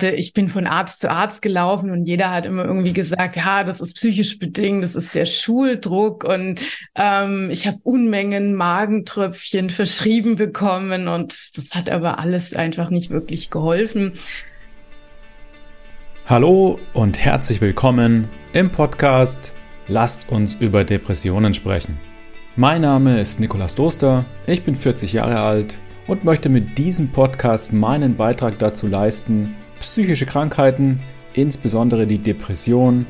ich bin von Arzt zu Arzt gelaufen und jeder hat immer irgendwie gesagt, ja, das ist psychisch bedingt, das ist der Schuldruck und ähm, ich habe Unmengen Magentröpfchen verschrieben bekommen und das hat aber alles einfach nicht wirklich geholfen. Hallo und herzlich willkommen im Podcast Lasst uns über Depressionen sprechen. Mein Name ist Nikolas Doster, ich bin 40 Jahre alt und möchte mit diesem Podcast meinen Beitrag dazu leisten, psychische Krankheiten, insbesondere die Depression,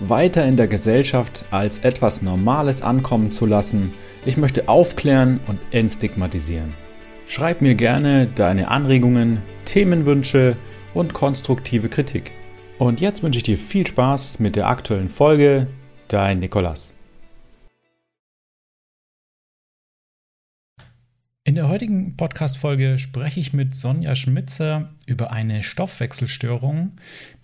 weiter in der Gesellschaft als etwas Normales ankommen zu lassen. Ich möchte aufklären und entstigmatisieren. Schreib mir gerne deine Anregungen, Themenwünsche und konstruktive Kritik. Und jetzt wünsche ich dir viel Spaß mit der aktuellen Folge. Dein Nikolas. In der heutigen Podcast-Folge spreche ich mit Sonja Schmitzer über eine Stoffwechselstörung,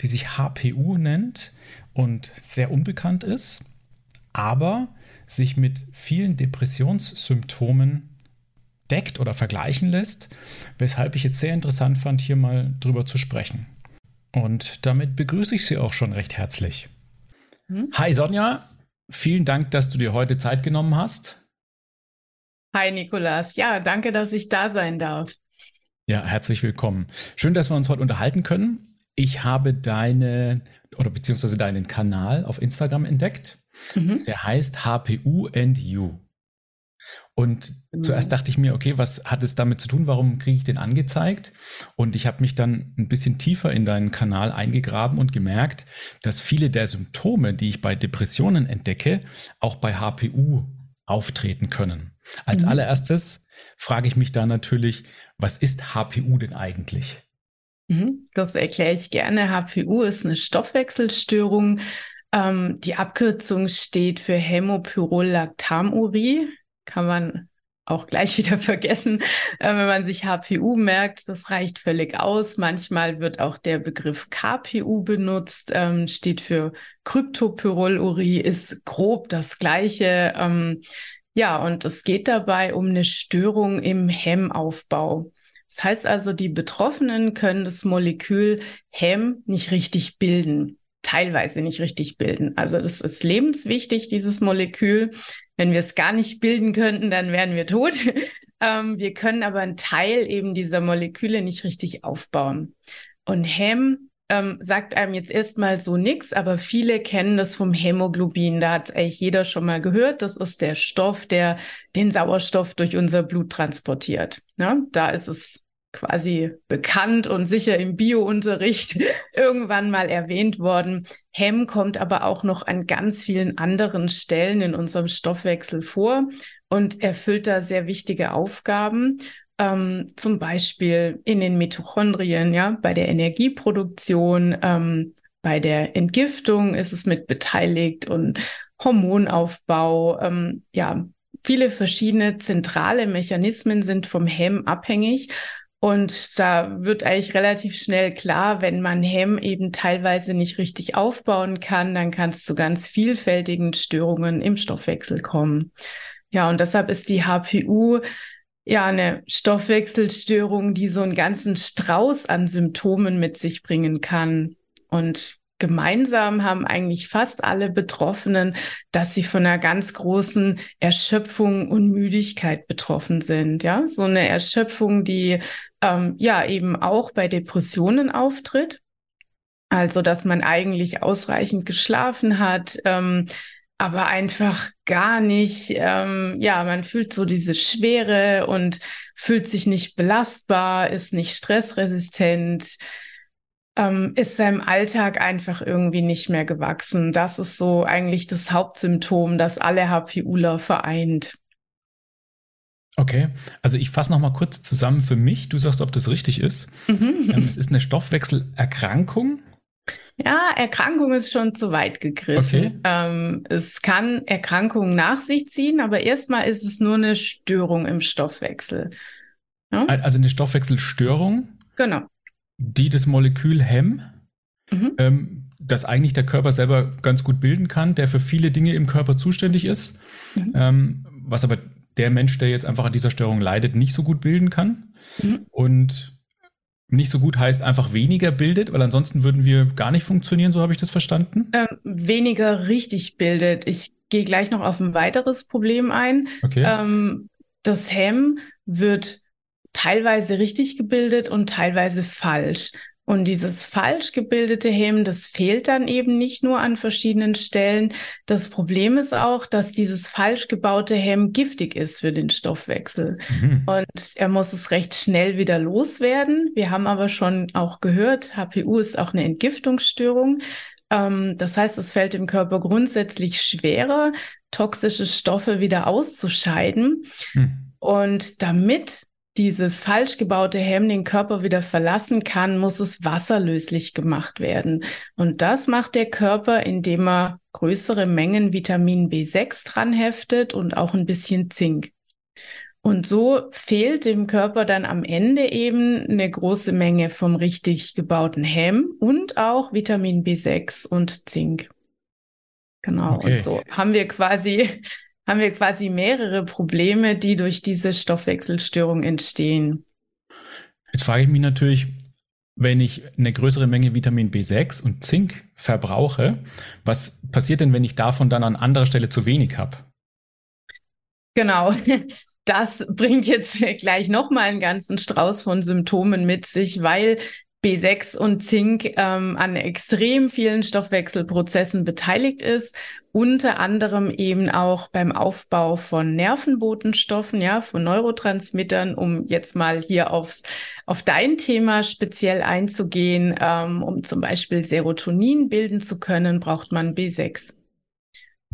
die sich HPU nennt und sehr unbekannt ist, aber sich mit vielen Depressionssymptomen deckt oder vergleichen lässt, weshalb ich es sehr interessant fand, hier mal drüber zu sprechen. Und damit begrüße ich Sie auch schon recht herzlich. Hm? Hi Sonja, vielen Dank, dass du dir heute Zeit genommen hast. Hi Nikolas. Ja, danke, dass ich da sein darf. Ja, herzlich willkommen. Schön, dass wir uns heute unterhalten können. Ich habe deine oder beziehungsweise deinen Kanal auf Instagram entdeckt. Mhm. Der heißt HPU and You. Und mhm. zuerst dachte ich mir, okay, was hat es damit zu tun? Warum kriege ich den angezeigt? Und ich habe mich dann ein bisschen tiefer in deinen Kanal eingegraben und gemerkt, dass viele der Symptome, die ich bei Depressionen entdecke, auch bei HPU auftreten können. Als mhm. allererstes frage ich mich da natürlich, was ist HPU denn eigentlich? Mhm. Das erkläre ich gerne. HPU ist eine Stoffwechselstörung. Ähm, die Abkürzung steht für Hämopyrolactamurie. Kann man auch gleich wieder vergessen, äh, wenn man sich HPU merkt. Das reicht völlig aus. Manchmal wird auch der Begriff KPU benutzt, ähm, steht für Kryptopyrolurie, ist grob das gleiche. Ähm, ja, und es geht dabei um eine Störung im Hemmaufbau. Das heißt also, die Betroffenen können das Molekül Hem nicht richtig bilden, teilweise nicht richtig bilden. Also das ist lebenswichtig, dieses Molekül. Wenn wir es gar nicht bilden könnten, dann wären wir tot. ähm, wir können aber einen Teil eben dieser Moleküle nicht richtig aufbauen. Und Hem ähm, sagt einem jetzt erstmal so nichts, aber viele kennen das vom Hämoglobin. Da hat eigentlich jeder schon mal gehört. Das ist der Stoff, der den Sauerstoff durch unser Blut transportiert. Ja, da ist es quasi bekannt und sicher im Biounterricht irgendwann mal erwähnt worden. Hem kommt aber auch noch an ganz vielen anderen Stellen in unserem Stoffwechsel vor und erfüllt da sehr wichtige Aufgaben ähm, zum Beispiel in den Mitochondrien, ja, bei der Energieproduktion, ähm, bei der Entgiftung ist es mit beteiligt und Hormonaufbau, ähm, ja, viele verschiedene zentrale Mechanismen sind vom Hem abhängig. Und da wird eigentlich relativ schnell klar, wenn man Hem eben teilweise nicht richtig aufbauen kann, dann kann es zu ganz vielfältigen Störungen im Stoffwechsel kommen. Ja, und deshalb ist die HPU ja eine Stoffwechselstörung, die so einen ganzen Strauß an Symptomen mit sich bringen kann. Und gemeinsam haben eigentlich fast alle Betroffenen, dass sie von einer ganz großen Erschöpfung und Müdigkeit betroffen sind. Ja, so eine Erschöpfung, die ähm, ja eben auch bei Depressionen auftritt. Also, dass man eigentlich ausreichend geschlafen hat, ähm, aber einfach gar nicht, ähm, ja, man fühlt so diese Schwere und fühlt sich nicht belastbar, ist nicht stressresistent, ähm, ist seinem Alltag einfach irgendwie nicht mehr gewachsen. Das ist so eigentlich das Hauptsymptom, das alle HPUler vereint. Okay, also ich fasse nochmal kurz zusammen für mich. Du sagst, ob das richtig ist. Mhm. Ähm, es ist eine Stoffwechselerkrankung. Ja, Erkrankung ist schon zu weit gegriffen. Okay. Ähm, es kann Erkrankungen nach sich ziehen, aber erstmal ist es nur eine Störung im Stoffwechsel. Ja? Also eine Stoffwechselstörung? Genau. Die das Molekül Hem, mhm. ähm, das eigentlich der Körper selber ganz gut bilden kann, der für viele Dinge im Körper zuständig ist, mhm. ähm, was aber der Mensch, der jetzt einfach an dieser Störung leidet, nicht so gut bilden kann. Mhm. Und nicht so gut heißt einfach weniger bildet, weil ansonsten würden wir gar nicht funktionieren, so habe ich das verstanden? Ähm, weniger richtig bildet. Ich gehe gleich noch auf ein weiteres Problem ein. Okay. Ähm, das Hem wird teilweise richtig gebildet und teilweise falsch. Und dieses falsch gebildete Hem, das fehlt dann eben nicht nur an verschiedenen Stellen. Das Problem ist auch, dass dieses falsch gebaute Hem giftig ist für den Stoffwechsel. Mhm. Und er muss es recht schnell wieder loswerden. Wir haben aber schon auch gehört, HPU ist auch eine Entgiftungsstörung. Ähm, das heißt, es fällt dem Körper grundsätzlich schwerer, toxische Stoffe wieder auszuscheiden. Mhm. Und damit dieses falsch gebaute Hemm den Körper wieder verlassen kann, muss es wasserlöslich gemacht werden. Und das macht der Körper, indem er größere Mengen Vitamin B6 dran heftet und auch ein bisschen Zink. Und so fehlt dem Körper dann am Ende eben eine große Menge vom richtig gebauten Hemm und auch Vitamin B6 und Zink. Genau. Okay. Und so haben wir quasi haben wir quasi mehrere Probleme, die durch diese Stoffwechselstörung entstehen. Jetzt frage ich mich natürlich, wenn ich eine größere Menge Vitamin B6 und Zink verbrauche, was passiert denn, wenn ich davon dann an anderer Stelle zu wenig habe? Genau. Das bringt jetzt gleich nochmal einen ganzen Strauß von Symptomen mit sich, weil B6 und Zink ähm, an extrem vielen Stoffwechselprozessen beteiligt ist, unter anderem eben auch beim Aufbau von Nervenbotenstoffen, ja, von Neurotransmittern, um jetzt mal hier aufs, auf dein Thema speziell einzugehen, ähm, um zum Beispiel Serotonin bilden zu können, braucht man B6.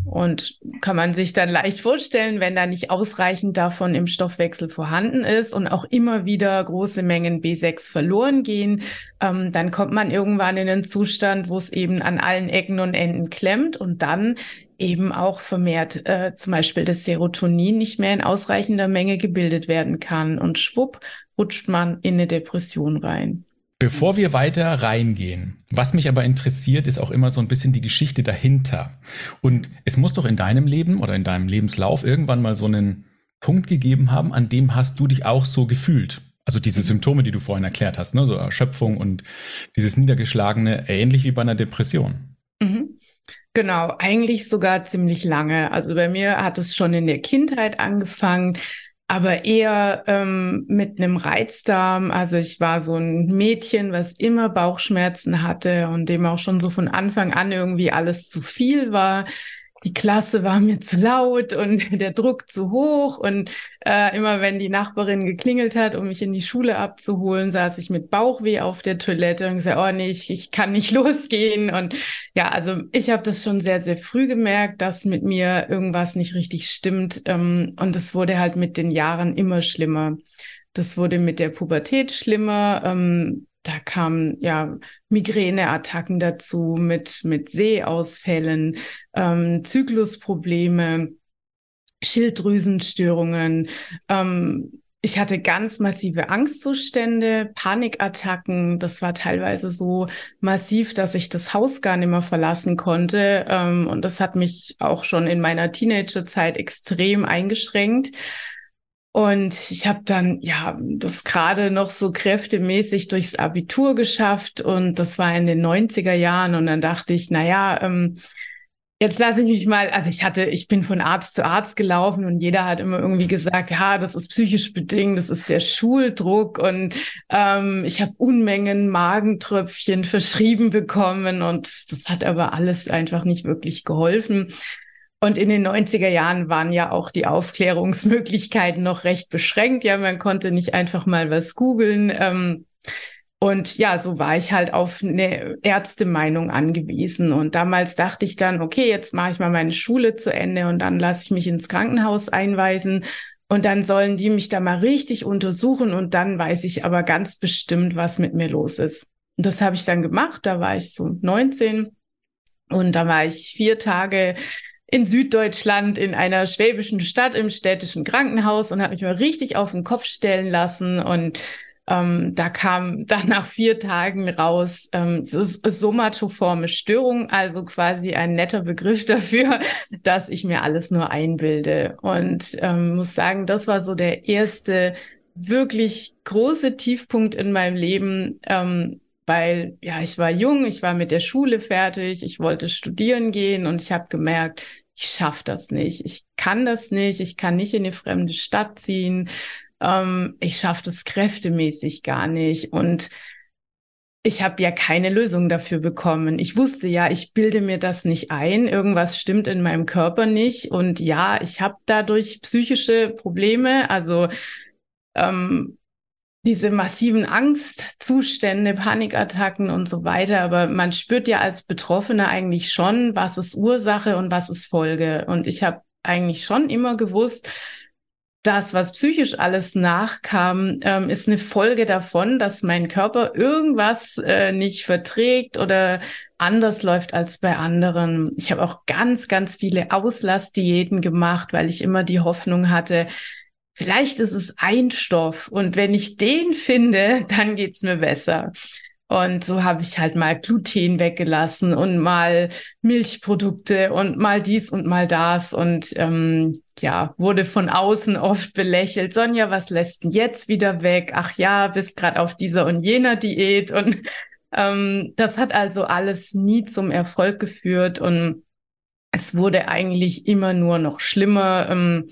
Und kann man sich dann leicht vorstellen, wenn da nicht ausreichend davon im Stoffwechsel vorhanden ist und auch immer wieder große Mengen B6 verloren gehen, ähm, dann kommt man irgendwann in einen Zustand, wo es eben an allen Ecken und Enden klemmt und dann eben auch vermehrt äh, zum Beispiel das Serotonin nicht mehr in ausreichender Menge gebildet werden kann. Und schwupp rutscht man in eine Depression rein. Bevor wir weiter reingehen, was mich aber interessiert, ist auch immer so ein bisschen die Geschichte dahinter. Und es muss doch in deinem Leben oder in deinem Lebenslauf irgendwann mal so einen Punkt gegeben haben, an dem hast du dich auch so gefühlt. Also diese mhm. Symptome, die du vorhin erklärt hast, ne? so Erschöpfung und dieses Niedergeschlagene, ähnlich wie bei einer Depression. Mhm. Genau, eigentlich sogar ziemlich lange. Also bei mir hat es schon in der Kindheit angefangen aber eher ähm, mit einem Reizdarm. Also ich war so ein Mädchen, was immer Bauchschmerzen hatte und dem auch schon so von Anfang an irgendwie alles zu viel war die Klasse war mir zu laut und der Druck zu hoch. Und äh, immer wenn die Nachbarin geklingelt hat, um mich in die Schule abzuholen, saß ich mit Bauchweh auf der Toilette und gesagt, oh nee, ich, ich kann nicht losgehen. Und ja, also ich habe das schon sehr, sehr früh gemerkt, dass mit mir irgendwas nicht richtig stimmt. Ähm, und es wurde halt mit den Jahren immer schlimmer. Das wurde mit der Pubertät schlimmer. Ähm, da kamen ja Migräneattacken dazu mit, mit Sehausfällen, ähm, Zyklusprobleme, Schilddrüsenstörungen. Ähm, ich hatte ganz massive Angstzustände, Panikattacken. Das war teilweise so massiv, dass ich das Haus gar nicht mehr verlassen konnte. Ähm, und das hat mich auch schon in meiner Teenagerzeit extrem eingeschränkt. Und ich habe dann ja das gerade noch so kräftemäßig durchs Abitur geschafft und das war in den 90er Jahren und dann dachte ich, na ja, ähm, jetzt lasse ich mich mal, also ich hatte, ich bin von Arzt zu Arzt gelaufen und jeder hat immer irgendwie gesagt, ja, das ist psychisch bedingt, das ist der Schuldruck und ähm, ich habe Unmengen Magentröpfchen verschrieben bekommen und das hat aber alles einfach nicht wirklich geholfen. Und in den 90er Jahren waren ja auch die Aufklärungsmöglichkeiten noch recht beschränkt. Ja, man konnte nicht einfach mal was googeln. Ähm, und ja, so war ich halt auf eine Ärztemeinung angewiesen. Und damals dachte ich dann, okay, jetzt mache ich mal meine Schule zu Ende und dann lasse ich mich ins Krankenhaus einweisen. Und dann sollen die mich da mal richtig untersuchen und dann weiß ich aber ganz bestimmt, was mit mir los ist. Und das habe ich dann gemacht. Da war ich so 19 und da war ich vier Tage in Süddeutschland in einer schwäbischen Stadt im städtischen Krankenhaus und habe mich mal richtig auf den Kopf stellen lassen und ähm, da kam dann nach vier Tagen raus ähm, somatoforme Störung, also quasi ein netter Begriff dafür, dass ich mir alles nur einbilde. Und ähm, muss sagen, das war so der erste wirklich große Tiefpunkt in meinem Leben, ähm, weil ja, ich war jung, ich war mit der Schule fertig, ich wollte studieren gehen und ich habe gemerkt, ich schaffe das nicht, ich kann das nicht, ich kann nicht in eine fremde Stadt ziehen, ähm, ich schaffe das kräftemäßig gar nicht und ich habe ja keine Lösung dafür bekommen. Ich wusste ja, ich bilde mir das nicht ein. Irgendwas stimmt in meinem Körper nicht. Und ja, ich habe dadurch psychische Probleme. Also ähm, diese massiven Angstzustände, Panikattacken und so weiter. Aber man spürt ja als Betroffener eigentlich schon, was ist Ursache und was ist Folge. Und ich habe eigentlich schon immer gewusst, das, was psychisch alles nachkam, ähm, ist eine Folge davon, dass mein Körper irgendwas äh, nicht verträgt oder anders läuft als bei anderen. Ich habe auch ganz, ganz viele Auslassdiäten gemacht, weil ich immer die Hoffnung hatte, vielleicht ist es ein Stoff und wenn ich den finde, dann geht's mir besser. Und so habe ich halt mal Gluten weggelassen und mal Milchprodukte und mal dies und mal das. Und ähm, ja, wurde von außen oft belächelt. Sonja, was lässt denn jetzt wieder weg? Ach ja, bist gerade auf dieser und jener Diät. Und ähm, das hat also alles nie zum Erfolg geführt. Und es wurde eigentlich immer nur noch schlimmer. Ähm,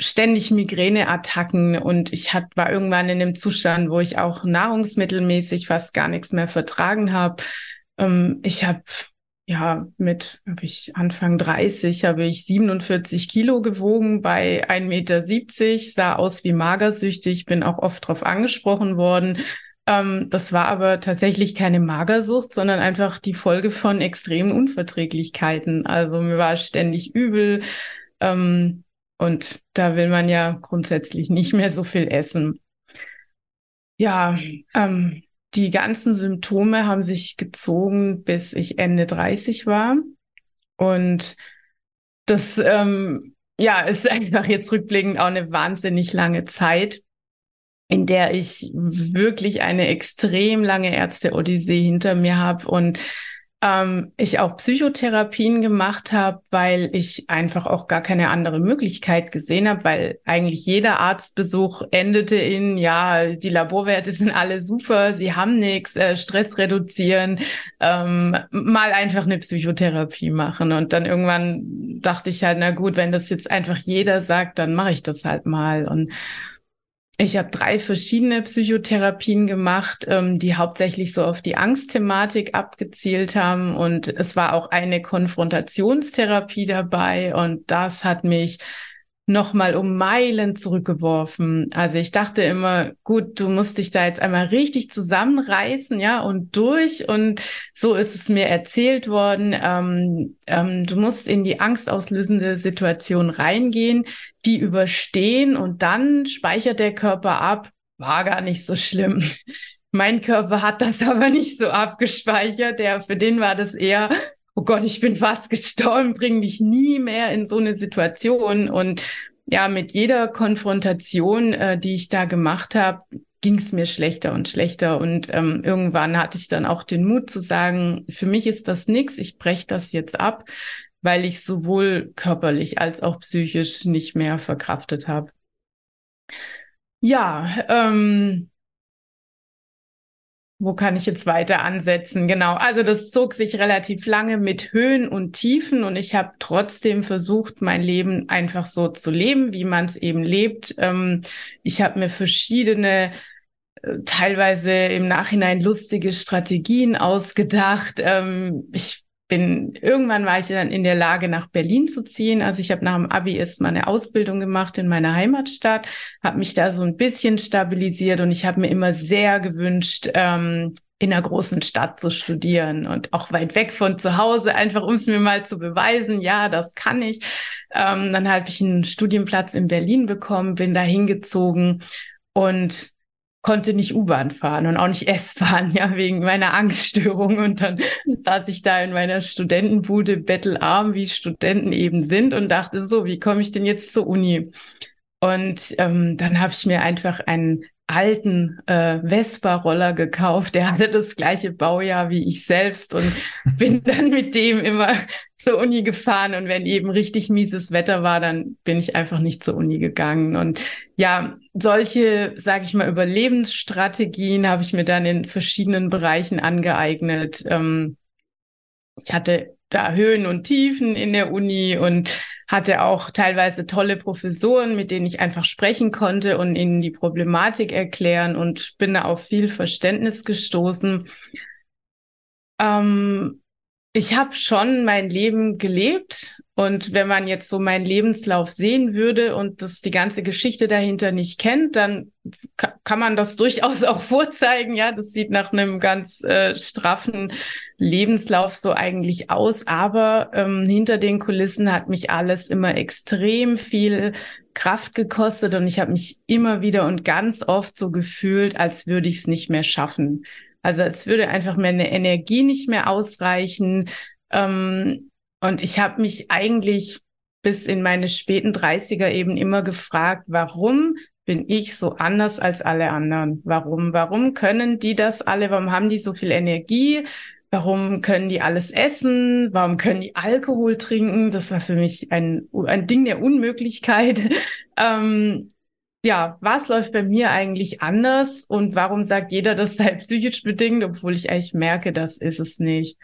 ständig Migräneattacken und ich hat, war irgendwann in einem Zustand, wo ich auch nahrungsmittelmäßig fast gar nichts mehr vertragen habe. Ähm, ich habe ja mit hab ich Anfang 30 habe ich 47 Kilo gewogen bei 1,70 Meter, sah aus wie magersüchtig, bin auch oft drauf angesprochen worden. Ähm, das war aber tatsächlich keine Magersucht, sondern einfach die Folge von extremen Unverträglichkeiten. Also mir war ständig übel. Ähm, und da will man ja grundsätzlich nicht mehr so viel essen. Ja, ähm, die ganzen Symptome haben sich gezogen, bis ich Ende 30 war. Und das ähm, ja, ist einfach jetzt rückblickend auch eine wahnsinnig lange Zeit, in der ich wirklich eine extrem lange Ärzte-Odyssee hinter mir habe und ähm, ich auch Psychotherapien gemacht habe, weil ich einfach auch gar keine andere Möglichkeit gesehen habe, weil eigentlich jeder Arztbesuch endete in, ja, die Laborwerte sind alle super, sie haben nichts, äh, Stress reduzieren, ähm, mal einfach eine Psychotherapie machen. Und dann irgendwann dachte ich halt, na gut, wenn das jetzt einfach jeder sagt, dann mache ich das halt mal. Und ich habe drei verschiedene Psychotherapien gemacht, ähm, die hauptsächlich so auf die Angstthematik abgezielt haben. Und es war auch eine Konfrontationstherapie dabei. Und das hat mich nochmal um Meilen zurückgeworfen. Also ich dachte immer, gut, du musst dich da jetzt einmal richtig zusammenreißen, ja, und durch. Und so ist es mir erzählt worden. Ähm, ähm, du musst in die angstauslösende Situation reingehen, die überstehen und dann speichert der Körper ab. War gar nicht so schlimm. Mein Körper hat das aber nicht so abgespeichert. Der, für den war das eher, oh Gott, ich bin fast gestorben, bring mich nie mehr in so eine Situation. Und ja, mit jeder Konfrontation, äh, die ich da gemacht habe, ging es mir schlechter und schlechter. Und ähm, irgendwann hatte ich dann auch den Mut zu sagen, für mich ist das nix, ich breche das jetzt ab, weil ich sowohl körperlich als auch psychisch nicht mehr verkraftet habe. Ja, ähm, wo kann ich jetzt weiter ansetzen? Genau, also das zog sich relativ lange mit Höhen und Tiefen und ich habe trotzdem versucht, mein Leben einfach so zu leben, wie man es eben lebt. Ähm, ich habe mir verschiedene äh, teilweise im Nachhinein lustige Strategien ausgedacht. Ähm, ich bin irgendwann war ich dann in der Lage nach Berlin zu ziehen. Also ich habe nach dem Abi erst mal eine Ausbildung gemacht in meiner Heimatstadt, habe mich da so ein bisschen stabilisiert und ich habe mir immer sehr gewünscht, ähm, in einer großen Stadt zu studieren und auch weit weg von zu Hause, einfach um es mir mal zu beweisen, ja, das kann ich. Ähm, dann habe ich einen Studienplatz in Berlin bekommen, bin da hingezogen und konnte nicht U-Bahn fahren und auch nicht S-Bahn, ja, wegen meiner Angststörung. Und dann saß ich da in meiner Studentenbude bettelarm, wie Studenten eben sind, und dachte so, wie komme ich denn jetzt zur Uni? Und ähm, dann habe ich mir einfach ein alten äh, Vespa-Roller gekauft. Der hatte das gleiche Baujahr wie ich selbst und bin dann mit dem immer zur Uni gefahren. Und wenn eben richtig mieses Wetter war, dann bin ich einfach nicht zur Uni gegangen. Und ja, solche, sage ich mal, Überlebensstrategien habe ich mir dann in verschiedenen Bereichen angeeignet. Ähm, ich hatte da Höhen und Tiefen in der Uni und hatte auch teilweise tolle Professoren, mit denen ich einfach sprechen konnte und ihnen die Problematik erklären und bin da auf viel Verständnis gestoßen. Ähm, ich habe schon mein Leben gelebt und wenn man jetzt so meinen Lebenslauf sehen würde und das die ganze Geschichte dahinter nicht kennt, dann kann man das durchaus auch vorzeigen. Ja, das sieht nach einem ganz äh, straffen Lebenslauf so eigentlich aus. Aber ähm, hinter den Kulissen hat mich alles immer extrem viel Kraft gekostet und ich habe mich immer wieder und ganz oft so gefühlt, als würde ich es nicht mehr schaffen. Also es würde einfach meine Energie nicht mehr ausreichen. Ähm, und ich habe mich eigentlich bis in meine späten 30er eben immer gefragt, warum bin ich so anders als alle anderen? Warum? Warum können die das alle? Warum haben die so viel Energie? Warum können die alles essen? Warum können die Alkohol trinken? Das war für mich ein, ein Ding der Unmöglichkeit. ähm, ja, was läuft bei mir eigentlich anders und warum sagt jeder, das sei psychisch bedingt, obwohl ich eigentlich merke, das ist es nicht.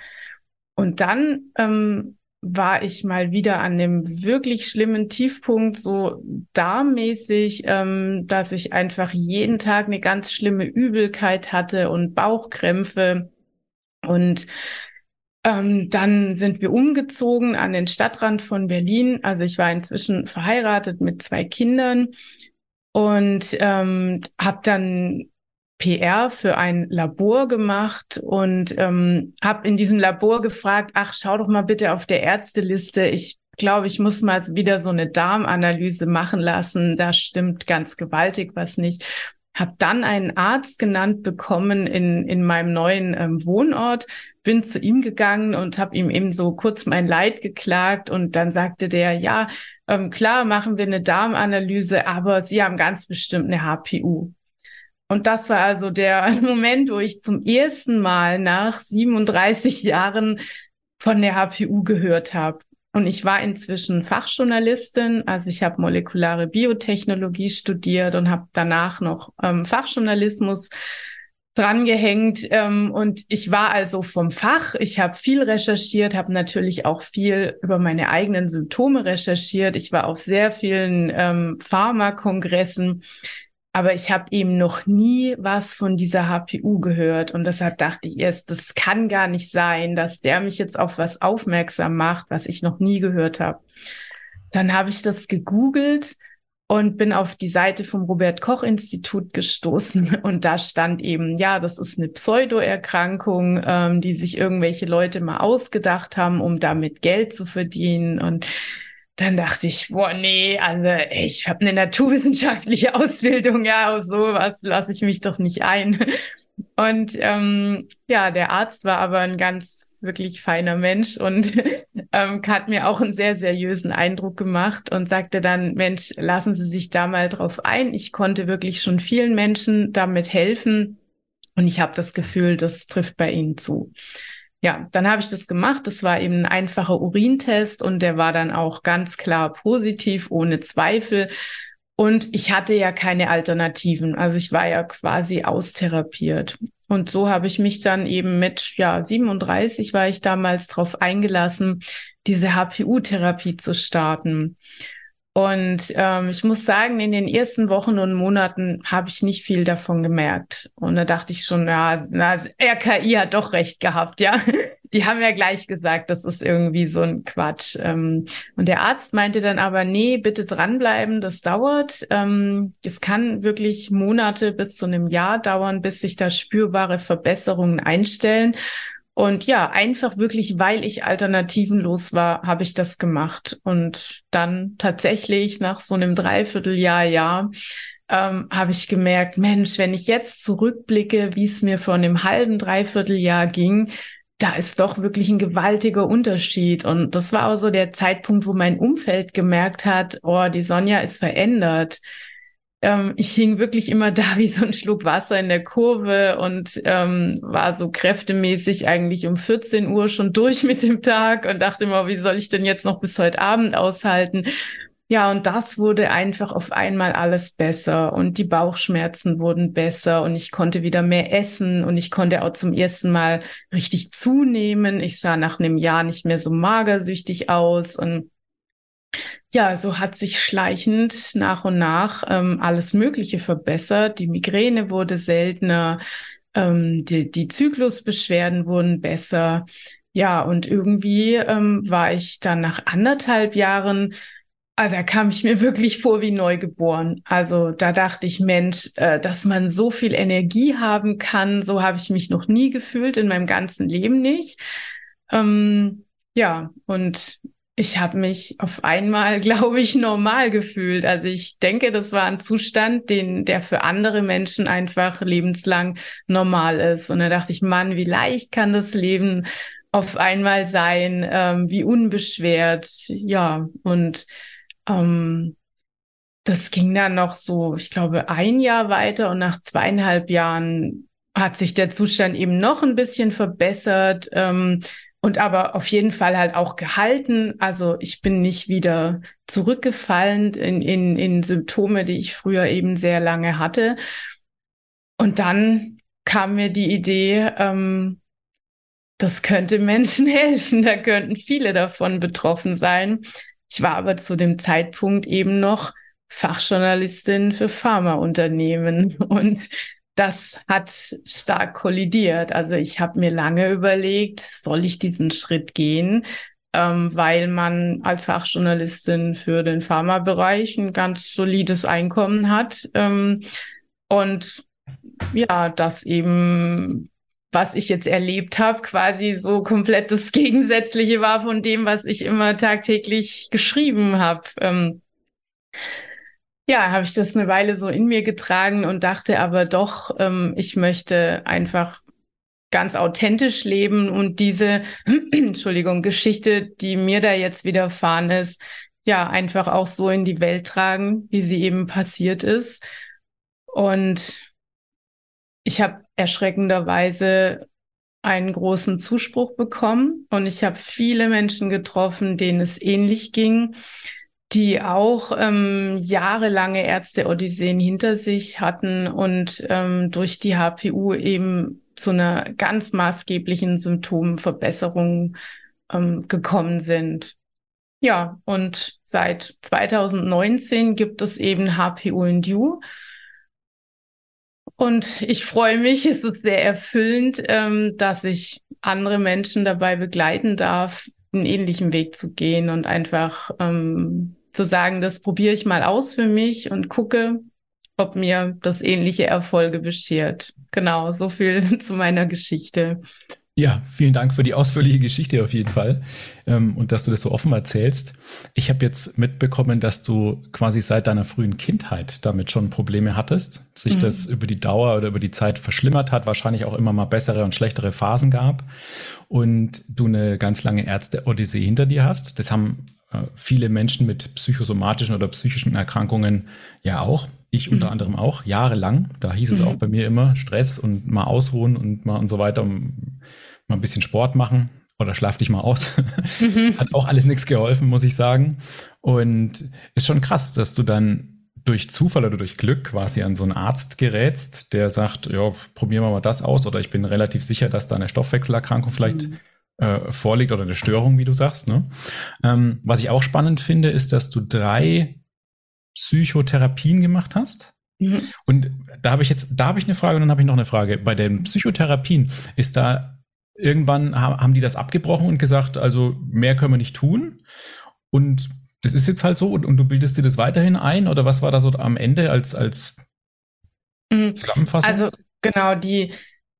Und dann ähm, war ich mal wieder an dem wirklich schlimmen Tiefpunkt, so darmmäßig, ähm, dass ich einfach jeden Tag eine ganz schlimme Übelkeit hatte und Bauchkrämpfe. Und ähm, dann sind wir umgezogen an den Stadtrand von Berlin. Also ich war inzwischen verheiratet mit zwei Kindern und ähm, habe dann PR für ein Labor gemacht und ähm, habe in diesem Labor gefragt, ach, schau doch mal bitte auf der Ärzteliste. Ich glaube, ich muss mal wieder so eine Darmanalyse machen lassen. Da stimmt ganz gewaltig was nicht. Hab dann einen Arzt genannt bekommen in, in meinem neuen ähm, Wohnort, bin zu ihm gegangen und habe ihm eben so kurz mein Leid geklagt und dann sagte der, ja, ähm, klar machen wir eine Darmanalyse, aber Sie haben ganz bestimmt eine HPU. Und das war also der Moment, wo ich zum ersten Mal nach 37 Jahren von der HPU gehört habe. Und ich war inzwischen Fachjournalistin, also ich habe molekulare Biotechnologie studiert und habe danach noch ähm, Fachjournalismus drangehängt ähm, und ich war also vom Fach. Ich habe viel recherchiert, habe natürlich auch viel über meine eigenen Symptome recherchiert. Ich war auf sehr vielen ähm, Pharmakongressen, aber ich habe eben noch nie was von dieser HPU gehört und deshalb dachte ich erst, das kann gar nicht sein, dass der mich jetzt auf was aufmerksam macht, was ich noch nie gehört habe. Dann habe ich das gegoogelt und bin auf die Seite vom Robert Koch Institut gestoßen und da stand eben, ja, das ist eine Pseudoerkrankung, ähm, die sich irgendwelche Leute mal ausgedacht haben, um damit Geld zu verdienen und dann dachte ich, boah, nee, also ich habe eine naturwissenschaftliche Ausbildung, ja, auf sowas lasse ich mich doch nicht ein. Und ähm, ja, der Arzt war aber ein ganz wirklich feiner Mensch und ähm, hat mir auch einen sehr seriösen Eindruck gemacht und sagte dann, Mensch, lassen Sie sich da mal drauf ein. Ich konnte wirklich schon vielen Menschen damit helfen und ich habe das Gefühl, das trifft bei Ihnen zu. Ja, dann habe ich das gemacht. Das war eben ein einfacher Urintest und der war dann auch ganz klar positiv, ohne Zweifel. Und ich hatte ja keine Alternativen. Also ich war ja quasi austherapiert. Und so habe ich mich dann eben mit, ja, 37 war ich damals drauf eingelassen, diese HPU-Therapie zu starten. Und ähm, ich muss sagen, in den ersten Wochen und Monaten habe ich nicht viel davon gemerkt. Und da dachte ich schon, ja, na, RKI hat doch recht gehabt, ja. Die haben ja gleich gesagt, das ist irgendwie so ein Quatsch. Ähm, und der Arzt meinte dann aber, nee, bitte dranbleiben, das dauert. Ähm, es kann wirklich Monate bis zu einem Jahr dauern, bis sich da spürbare Verbesserungen einstellen. Und ja, einfach wirklich, weil ich alternativenlos war, habe ich das gemacht. Und dann tatsächlich nach so einem Dreivierteljahr, Jahr, ähm, habe ich gemerkt, Mensch, wenn ich jetzt zurückblicke, wie es mir vor einem halben, Dreivierteljahr ging, da ist doch wirklich ein gewaltiger Unterschied. Und das war auch so der Zeitpunkt, wo mein Umfeld gemerkt hat, oh, die Sonja ist verändert ähm, ich hing wirklich immer da wie so ein Schluck Wasser in der Kurve und ähm, war so kräftemäßig eigentlich um 14 Uhr schon durch mit dem Tag und dachte immer, wie soll ich denn jetzt noch bis heute Abend aushalten? Ja, und das wurde einfach auf einmal alles besser und die Bauchschmerzen wurden besser und ich konnte wieder mehr essen und ich konnte auch zum ersten Mal richtig zunehmen. Ich sah nach einem Jahr nicht mehr so magersüchtig aus und ja, so hat sich schleichend nach und nach ähm, alles Mögliche verbessert. Die Migräne wurde seltener, ähm, die, die Zyklusbeschwerden wurden besser. Ja, und irgendwie ähm, war ich dann nach anderthalb Jahren Ah, da kam ich mir wirklich vor wie neugeboren. Also da dachte ich, Mensch, äh, dass man so viel Energie haben kann, so habe ich mich noch nie gefühlt in meinem ganzen Leben nicht. Ähm, ja, und ich habe mich auf einmal, glaube ich, normal gefühlt. Also ich denke, das war ein Zustand, den, der für andere Menschen einfach lebenslang normal ist. Und da dachte ich, Mann, wie leicht kann das Leben auf einmal sein, ähm, wie unbeschwert. Ja, und ähm, das ging dann noch so, ich glaube, ein Jahr weiter und nach zweieinhalb Jahren hat sich der Zustand eben noch ein bisschen verbessert ähm, und aber auf jeden Fall halt auch gehalten. Also ich bin nicht wieder zurückgefallen in, in, in Symptome, die ich früher eben sehr lange hatte. Und dann kam mir die Idee, ähm, das könnte Menschen helfen, da könnten viele davon betroffen sein. Ich war aber zu dem Zeitpunkt eben noch Fachjournalistin für Pharmaunternehmen und das hat stark kollidiert. Also ich habe mir lange überlegt, soll ich diesen Schritt gehen, ähm, weil man als Fachjournalistin für den Pharmabereich ein ganz solides Einkommen hat ähm, und ja, das eben was ich jetzt erlebt habe, quasi so komplett das Gegensätzliche war von dem, was ich immer tagtäglich geschrieben habe. Ähm, ja, habe ich das eine Weile so in mir getragen und dachte aber doch, ähm, ich möchte einfach ganz authentisch leben und diese, Entschuldigung, Geschichte, die mir da jetzt widerfahren ist, ja, einfach auch so in die Welt tragen, wie sie eben passiert ist. Und ich habe erschreckenderweise einen großen Zuspruch bekommen und ich habe viele Menschen getroffen, denen es ähnlich ging, die auch ähm, jahrelange Ärzte-Odysseen hinter sich hatten und ähm, durch die HPU eben zu einer ganz maßgeblichen Symptomverbesserung ähm, gekommen sind. Ja, und seit 2019 gibt es eben HPU in You. Und ich freue mich, es ist sehr erfüllend, ähm, dass ich andere Menschen dabei begleiten darf, einen ähnlichen Weg zu gehen und einfach ähm, zu sagen, das probiere ich mal aus für mich und gucke, ob mir das ähnliche Erfolge beschert. Genau, so viel zu meiner Geschichte. Ja, vielen Dank für die ausführliche Geschichte auf jeden Fall ähm, und dass du das so offen erzählst. Ich habe jetzt mitbekommen, dass du quasi seit deiner frühen Kindheit damit schon Probleme hattest, sich mhm. das über die Dauer oder über die Zeit verschlimmert hat, wahrscheinlich auch immer mal bessere und schlechtere Phasen gab und du eine ganz lange Ärzte-Odyssee hinter dir hast. Das haben viele Menschen mit psychosomatischen oder psychischen Erkrankungen ja auch. Ich unter mhm. anderem auch, jahrelang. Da hieß es mhm. auch bei mir immer Stress und mal ausruhen und mal und so weiter, um mal ein bisschen Sport machen oder schlaf dich mal aus. Mhm. Hat auch alles nichts geholfen, muss ich sagen. Und ist schon krass, dass du dann durch Zufall oder durch Glück quasi an so einen Arzt gerätst, der sagt, ja, probieren wir mal das aus oder ich bin relativ sicher, dass da eine Stoffwechselerkrankung vielleicht mhm. Äh, vorliegt oder eine Störung, wie du sagst. Ne? Ähm, was ich auch spannend finde, ist, dass du drei Psychotherapien gemacht hast. Mhm. Und da habe ich jetzt, da habe ich eine Frage und dann habe ich noch eine Frage. Bei den Psychotherapien ist da irgendwann haben die das abgebrochen und gesagt, also mehr können wir nicht tun. Und das ist jetzt halt so und, und du bildest dir das weiterhin ein oder was war da so am Ende als, als mhm. Zusammenfassung? Also genau, die,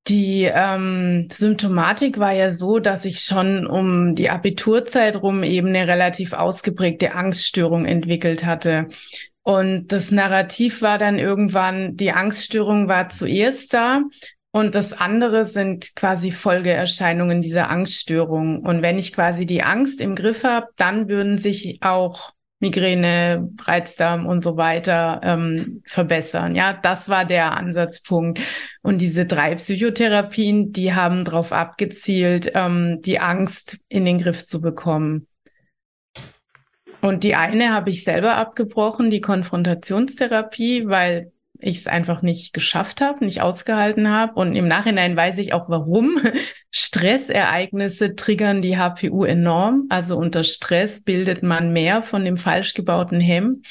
die ähm, Symptomatik war ja so, dass ich schon um die Abiturzeit rum eben eine relativ ausgeprägte Angststörung entwickelt hatte. Und das Narrativ war dann irgendwann, die Angststörung war zuerst da und das andere sind quasi Folgeerscheinungen dieser Angststörung. Und wenn ich quasi die Angst im Griff habe, dann würden sich auch Migräne, Reizdarm und so weiter ähm, verbessern. Ja, das war der Ansatzpunkt. Und diese drei Psychotherapien, die haben darauf abgezielt, ähm, die Angst in den Griff zu bekommen. Und die eine habe ich selber abgebrochen, die Konfrontationstherapie, weil ich es einfach nicht geschafft habe, nicht ausgehalten habe. Und im Nachhinein weiß ich auch warum. Stressereignisse triggern die HPU enorm. Also unter Stress bildet man mehr von dem falsch gebauten Hemm.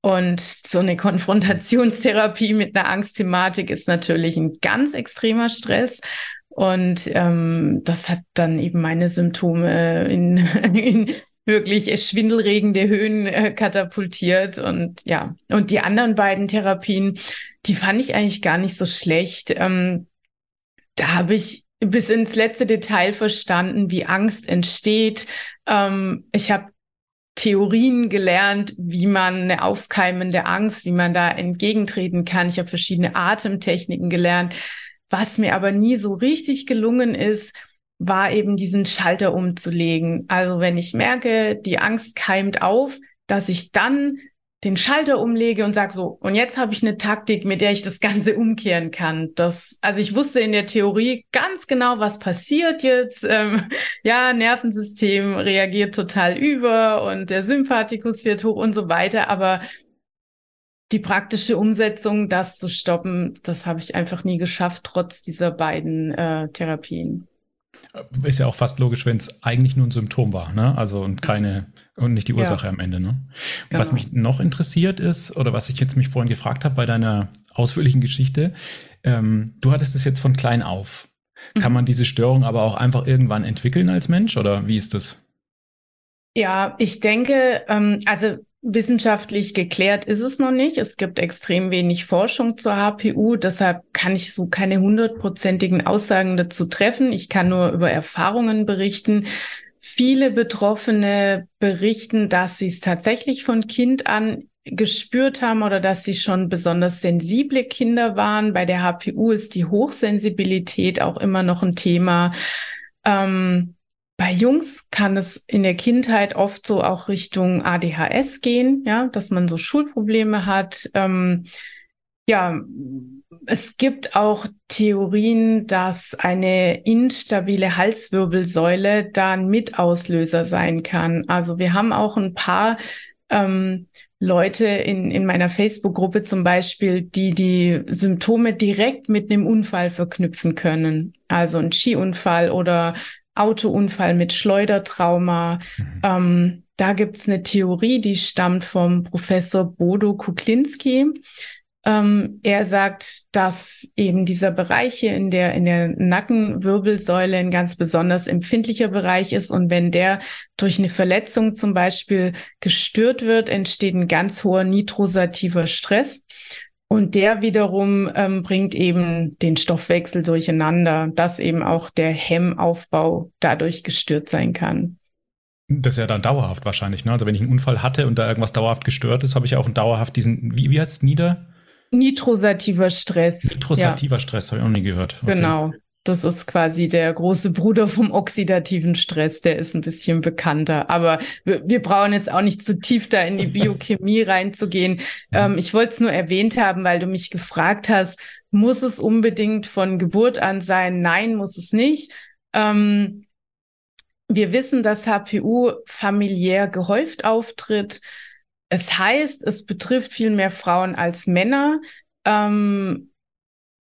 Und so eine Konfrontationstherapie mit einer Angstthematik ist natürlich ein ganz extremer Stress. Und ähm, das hat dann eben meine Symptome in, in wirklich schwindelregende Höhen äh, katapultiert. Und ja, und die anderen beiden Therapien, die fand ich eigentlich gar nicht so schlecht. Ähm, da habe ich bis ins letzte Detail verstanden, wie Angst entsteht. Ähm, ich habe Theorien gelernt, wie man eine aufkeimende Angst, wie man da entgegentreten kann. Ich habe verschiedene Atemtechniken gelernt. Was mir aber nie so richtig gelungen ist, war eben diesen Schalter umzulegen. Also wenn ich merke, die Angst keimt auf, dass ich dann den Schalter umlege und sage so, und jetzt habe ich eine Taktik, mit der ich das Ganze umkehren kann. Das, also ich wusste in der Theorie ganz genau, was passiert jetzt. Ähm, ja, Nervensystem reagiert total über und der Sympathikus wird hoch und so weiter. Aber die praktische Umsetzung, das zu stoppen, das habe ich einfach nie geschafft, trotz dieser beiden äh, Therapien. Ist ja auch fast logisch, wenn es eigentlich nur ein Symptom war, ne? Also und keine und nicht die Ursache ja. am Ende, ne? Genau. Was mich noch interessiert ist, oder was ich jetzt mich vorhin gefragt habe bei deiner ausführlichen Geschichte, ähm, du hattest es jetzt von klein auf. Mhm. Kann man diese Störung aber auch einfach irgendwann entwickeln als Mensch oder wie ist das? Ja, ich denke, ähm, also Wissenschaftlich geklärt ist es noch nicht. Es gibt extrem wenig Forschung zur HPU. Deshalb kann ich so keine hundertprozentigen Aussagen dazu treffen. Ich kann nur über Erfahrungen berichten. Viele Betroffene berichten, dass sie es tatsächlich von Kind an gespürt haben oder dass sie schon besonders sensible Kinder waren. Bei der HPU ist die Hochsensibilität auch immer noch ein Thema. Ähm, bei Jungs kann es in der Kindheit oft so auch Richtung ADHS gehen, ja, dass man so Schulprobleme hat. Ähm, ja, es gibt auch Theorien, dass eine instabile Halswirbelsäule da ein Mitauslöser sein kann. Also wir haben auch ein paar ähm, Leute in, in meiner Facebook-Gruppe zum Beispiel, die die Symptome direkt mit einem Unfall verknüpfen können. Also ein Skiunfall oder Autounfall mit Schleudertrauma. Mhm. Ähm, da gibt's eine Theorie, die stammt vom Professor Bodo Kuklinski. Ähm, er sagt, dass eben dieser Bereich hier in der, in der Nackenwirbelsäule ein ganz besonders empfindlicher Bereich ist. Und wenn der durch eine Verletzung zum Beispiel gestört wird, entsteht ein ganz hoher nitrosativer Stress. Und der wiederum ähm, bringt eben den Stoffwechsel durcheinander, dass eben auch der Hemmaufbau dadurch gestört sein kann. Das ist ja dann dauerhaft wahrscheinlich, ne? Also wenn ich einen Unfall hatte und da irgendwas dauerhaft gestört ist, habe ich auch einen dauerhaft diesen, wie, wie heißt es, Nieder? Nitrosativer Stress. Nitrosativer ja. Stress, habe ich auch nie gehört. Okay. Genau. Das ist quasi der große Bruder vom oxidativen Stress, der ist ein bisschen bekannter. Aber wir, wir brauchen jetzt auch nicht zu tief da in die Biochemie reinzugehen. Ähm, ich wollte es nur erwähnt haben, weil du mich gefragt hast, muss es unbedingt von Geburt an sein? Nein, muss es nicht. Ähm, wir wissen, dass HPU familiär gehäuft auftritt. Es heißt, es betrifft viel mehr Frauen als Männer. Ähm,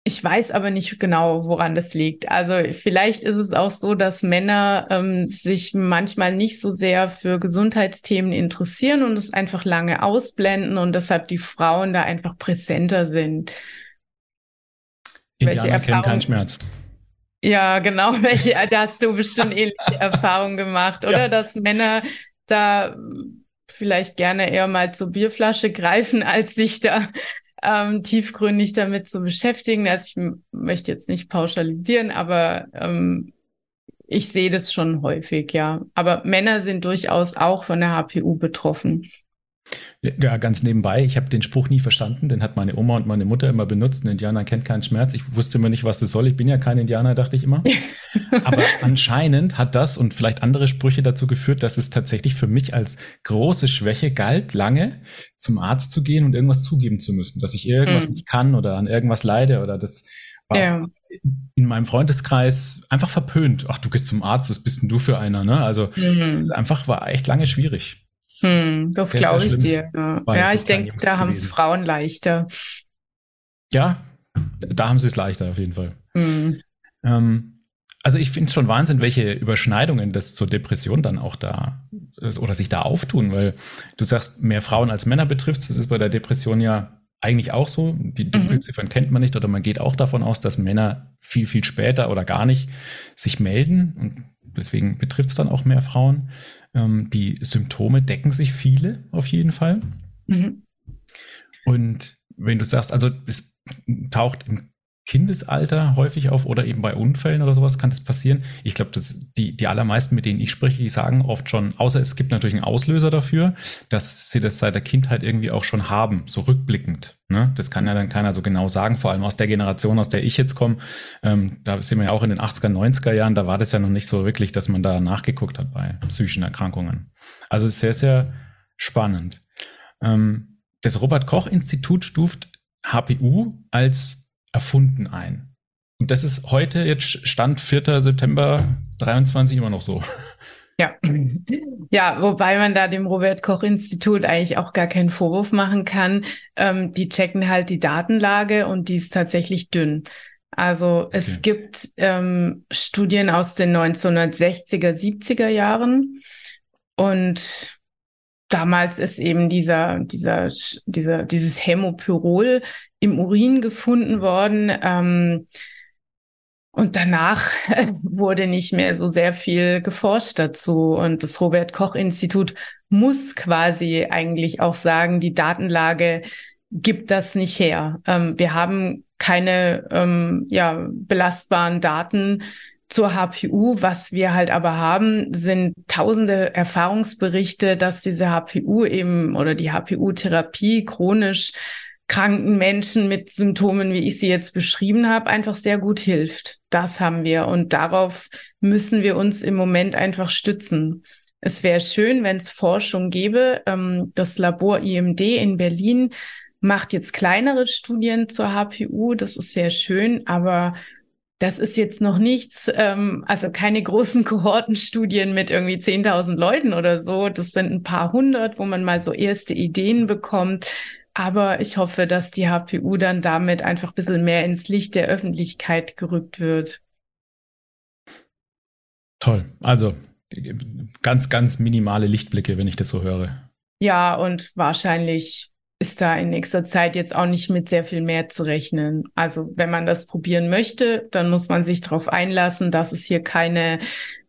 ich weiß aber nicht genau, woran das liegt. Also vielleicht ist es auch so, dass Männer ähm, sich manchmal nicht so sehr für Gesundheitsthemen interessieren und es einfach lange ausblenden und deshalb die Frauen da einfach präsenter sind. Indianer Welche Erfahrung? keinen Schmerz. Ja, genau. Welche, da hast du bestimmt ähnliche Erfahrungen gemacht, oder? Ja. Dass Männer da vielleicht gerne eher mal zur Bierflasche greifen, als sich da ähm, tiefgründig damit zu beschäftigen. Also ich möchte jetzt nicht pauschalisieren, aber ähm, ich sehe das schon häufig, ja. Aber Männer sind durchaus auch von der HPU betroffen. Ja, ganz nebenbei, ich habe den Spruch nie verstanden, den hat meine Oma und meine Mutter immer benutzt, ein Indianer kennt keinen Schmerz. Ich wusste immer nicht, was das soll. Ich bin ja kein Indianer, dachte ich immer. Aber anscheinend hat das und vielleicht andere Sprüche dazu geführt, dass es tatsächlich für mich als große Schwäche galt, lange zum Arzt zu gehen und irgendwas zugeben zu müssen, dass ich irgendwas mhm. nicht kann oder an irgendwas leide oder das war ja. in meinem Freundeskreis einfach verpönt. Ach, du gehst zum Arzt, was bist denn du für einer, ne? Also, mhm. einfach war echt lange schwierig. Hm, das glaube ich dir. Ja, ja ich denke, da haben es Frauen leichter. Ja, da haben sie es leichter auf jeden Fall. Hm. Ähm, also ich finde es schon Wahnsinn, welche Überschneidungen das zur Depression dann auch da oder sich da auftun, weil du sagst, mehr Frauen als Männer betrifft Das ist bei der Depression ja eigentlich auch so. Die Dunkelziffern mhm. kennt man nicht oder man geht auch davon aus, dass Männer viel, viel später oder gar nicht sich melden und deswegen betrifft es dann auch mehr Frauen. Ähm, die Symptome decken sich viele auf jeden Fall. Mhm. Und wenn du sagst, also es taucht im Kindesalter häufig auf oder eben bei Unfällen oder sowas kann das passieren. Ich glaube, dass die, die allermeisten, mit denen ich spreche, die sagen oft schon, außer es gibt natürlich einen Auslöser dafür, dass sie das seit der Kindheit irgendwie auch schon haben, so rückblickend. Ne? Das kann ja dann keiner so genau sagen, vor allem aus der Generation, aus der ich jetzt komme. Ähm, da sind wir ja auch in den 80er, 90er Jahren, da war das ja noch nicht so wirklich, dass man da nachgeguckt hat bei psychischen Erkrankungen. Also sehr, sehr spannend. Ähm, das Robert Koch Institut stuft HPU als erfunden ein. Und das ist heute, jetzt Stand 4. September 23 immer noch so. Ja. Ja, wobei man da dem Robert Koch Institut eigentlich auch gar keinen Vorwurf machen kann. Ähm, die checken halt die Datenlage und die ist tatsächlich dünn. Also es okay. gibt ähm, Studien aus den 1960er, 70er Jahren und damals ist eben dieser, dieser, dieser, dieses Hämopyrol im Urin gefunden worden. Ähm, und danach wurde nicht mehr so sehr viel geforscht dazu. Und das Robert Koch Institut muss quasi eigentlich auch sagen, die Datenlage gibt das nicht her. Ähm, wir haben keine ähm, ja, belastbaren Daten zur HPU. Was wir halt aber haben, sind tausende Erfahrungsberichte, dass diese HPU eben oder die HPU-Therapie chronisch kranken Menschen mit Symptomen, wie ich sie jetzt beschrieben habe, einfach sehr gut hilft. Das haben wir und darauf müssen wir uns im Moment einfach stützen. Es wäre schön, wenn es Forschung gäbe. Ähm, das Labor IMD in Berlin macht jetzt kleinere Studien zur HPU. Das ist sehr schön, aber das ist jetzt noch nichts, ähm, also keine großen Kohortenstudien mit irgendwie 10.000 Leuten oder so. Das sind ein paar hundert, wo man mal so erste Ideen bekommt. Aber ich hoffe, dass die HPU dann damit einfach ein bisschen mehr ins Licht der Öffentlichkeit gerückt wird. Toll. Also ganz, ganz minimale Lichtblicke, wenn ich das so höre. Ja, und wahrscheinlich ist da in nächster Zeit jetzt auch nicht mit sehr viel mehr zu rechnen. Also wenn man das probieren möchte, dann muss man sich darauf einlassen, dass es hier keine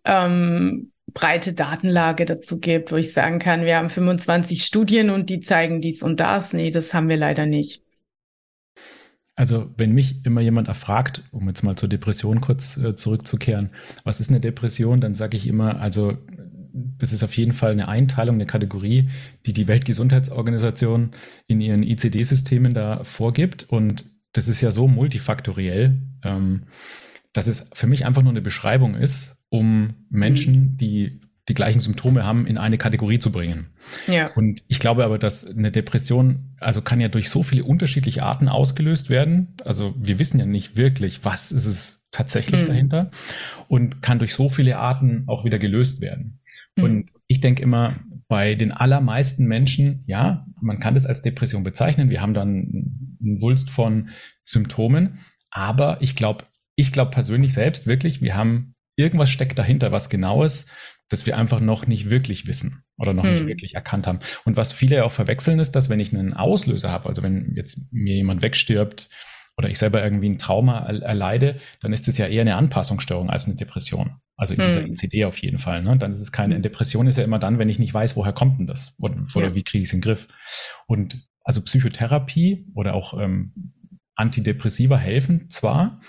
ähm, breite Datenlage dazu gibt, wo ich sagen kann, wir haben 25 Studien und die zeigen dies und das. Nee, das haben wir leider nicht. Also wenn mich immer jemand erfragt, um jetzt mal zur Depression kurz äh, zurückzukehren, was ist eine Depression, dann sage ich immer, also das ist auf jeden Fall eine Einteilung, eine Kategorie, die die Weltgesundheitsorganisation in ihren ICD-Systemen da vorgibt. Und das ist ja so multifaktoriell, ähm, dass es für mich einfach nur eine Beschreibung ist, um Menschen, mhm. die die gleichen Symptome haben, in eine Kategorie zu bringen. Ja. Und ich glaube aber, dass eine Depression, also kann ja durch so viele unterschiedliche Arten ausgelöst werden. Also wir wissen ja nicht wirklich, was ist es tatsächlich mhm. dahinter und kann durch so viele Arten auch wieder gelöst werden. Mhm. Und ich denke immer, bei den allermeisten Menschen, ja, man kann das als Depression bezeichnen. Wir haben dann einen Wulst von Symptomen. Aber ich glaube, ich glaube persönlich selbst wirklich, wir haben irgendwas steckt dahinter, was genaues, das wir einfach noch nicht wirklich wissen oder noch hm. nicht wirklich erkannt haben. Und was viele auch verwechseln ist, dass wenn ich einen Auslöser habe, also wenn jetzt mir jemand wegstirbt oder ich selber irgendwie ein Trauma erleide, dann ist es ja eher eine Anpassungsstörung als eine Depression. Also in hm. dieser ICD auf jeden Fall. Ne? Dann ist es keine hm. Depression, ist ja immer dann, wenn ich nicht weiß, woher kommt denn das oder, oder ja. wie kriege ich es in den Griff. Und also Psychotherapie oder auch ähm, Antidepressiva helfen zwar,